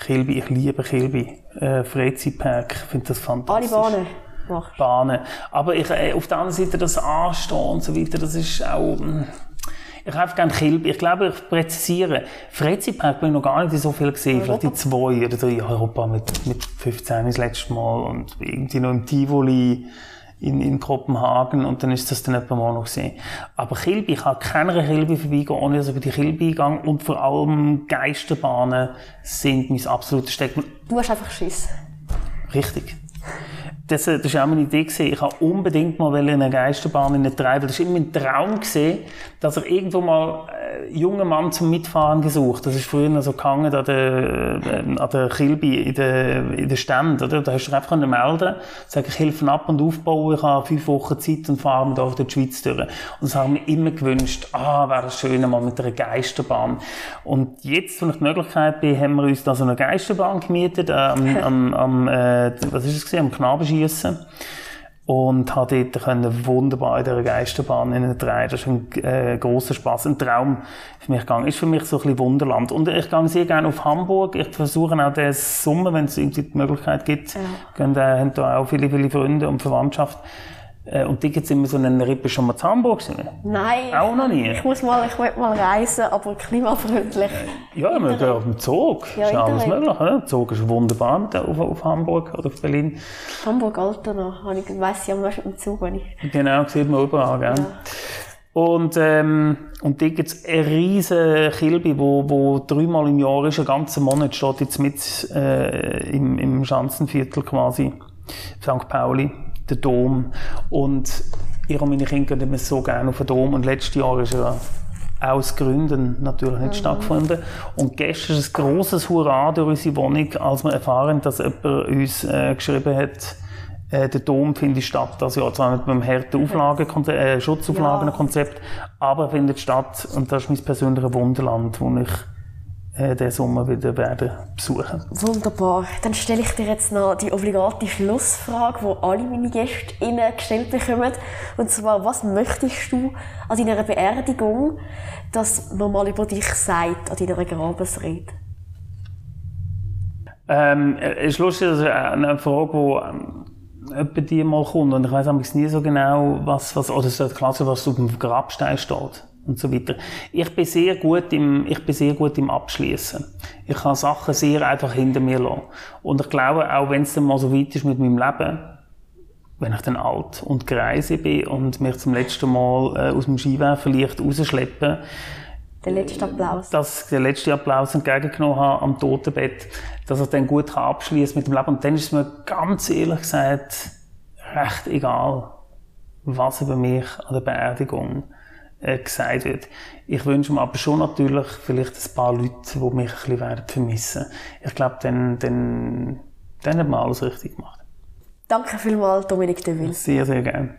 Kilby, ich liebe Kilby. Äh, Freizeitpark, ich finde das fantastisch. Alle Bahnen machst. Bahnen. Aber ich, äh, auf der anderen Seite das Anstehen und so weiter, das ist auch, mh, hm, ich habe gerne Kilby. Ich glaube, ich präzisiere. Freizeitpark bin ich noch gar nicht so viel gesehen. Vielleicht die zwei oder drei Europa mit, mit 15 das letzte Mal und irgendwie noch im Tivoli in, in Kopenhagen und dann ist das dann etwa mal noch gesehen. Aber Kilby, ich kann keiner Kilby vorbeigehen, ohne dass ich über die Kilby gehe und vor allem Geisterbahnen sind mein absolutes Stecken. Du hast einfach Schiss. Richtig das, äh, das war auch meine Idee. Gewesen. Ich wollte unbedingt mal in eine Geisterbahn in treiben. Das war immer mein Traum, gewesen, dass er irgendwo mal einen äh, jungen Mann zum Mitfahren gesucht. Das ist früher so gehangen an der, äh, an der Kilby, in der, in der Ständen, oder? Da hast du einfach melden sagen, ich helfe ab und aufbauen, ich habe fünf Wochen Zeit und fahre mit durch die Schweiz durch. Und das habe ich mir immer gewünscht, ah, wäre das schön, mal mit einer Geisterbahn. Und jetzt, wo ich die Möglichkeit bin, haben wir uns da so eine Geisterbahn gemietet, am, am, am äh, was ist es gewesen, am Knabenski schiessen und habe dort können wunderbar in dieser Geisterbahn in drei. Das ist ein äh, großer Spaß, ein Traum für mich gegangen. Ist für mich so ein bisschen Wunderland. Und ich gehe sehr gerne auf Hamburg. Ich versuche auch den Sommer, wenn es irgendwie die Möglichkeit gibt, ja. gehen, äh, haben da auch viele, viele Freunde und Verwandtschaft und die gibt immer so einen Rippe schon mal zu Hamburg gewesen? Nein. Auch noch nie? Ich muss mal, ich will mal reisen, aber klimafreundlich. Ja, wir gehen auf dem Zug. Ja, ist alles möglich. Der Zug ist wunderbar auf, auf Hamburg oder auf Berlin. Hamburg-Altona, ich weiss ja besten mit dem Zug, wenn ich... Genau, sieht man überall, gell? Ja. Und, ähm, und dort gibt es eine riesige Kilbe, wo, wo dreimal im Jahr ist, einen ganzen Monat steht jetzt mit äh, im, im Schanzenviertel quasi, St. Pauli der Dom. Und ich und meine Kinder gehen so gerne auf den Dom und letztes Jahr ist ja aus Gründen natürlich nicht mhm. stattgefunden. Und gestern ist ein grosses Hurra durch unsere Wohnung, als wir erfahren, dass jemand uns äh, geschrieben hat, äh, der Dom findet statt das Jahr, zwar mit einem harten Auflagen, äh, Schutzauflagenkonzept, ja. aber findet statt und das ist mein persönliches Wunderland, wo ich äh, diesen Sommer wieder werden besuchen. Wunderbar. Dann stelle ich dir jetzt noch die obligate Schlussfrage, die alle meine Gäste Ihnen gestellt bekommen. Und zwar, was möchtest du an deiner Beerdigung, dass man mal über dich sagt, an deiner Grabesrede? Ähm, ist lustig, das ist eine Frage, die ähm, die mal kommt. Und ich weiß nie so genau, was, was, oder es ist klasse, was auf dem Grabstein steht und so weiter. Ich bin sehr gut im, ich bin sehr gut im Abschließen. Ich kann Sachen sehr einfach hinter mir lassen. Und ich glaube, auch wenn es dann mal so weit ist mit meinem Leben, wenn ich dann alt und greise bin und mich zum letzten Mal äh, aus dem Skiwerferlicht rausschleppe, der letzte Applaus. Dass ich den letzten Applaus entgegengenommen habe am Totenbett, dass ich dann gut abschließen mit dem Leben. Und dann ist es mir ganz ehrlich gesagt recht egal, was über mich an der Beerdigung äh, gesagt wird. Ich wünsche mir aber schon natürlich vielleicht ein paar Leute, die mich ein bisschen werden vermissen. Ich glaube, dann, dann, dann hat man alles richtig gemacht. Danke vielmals, Dominik Deville. Sehr, sehr gerne.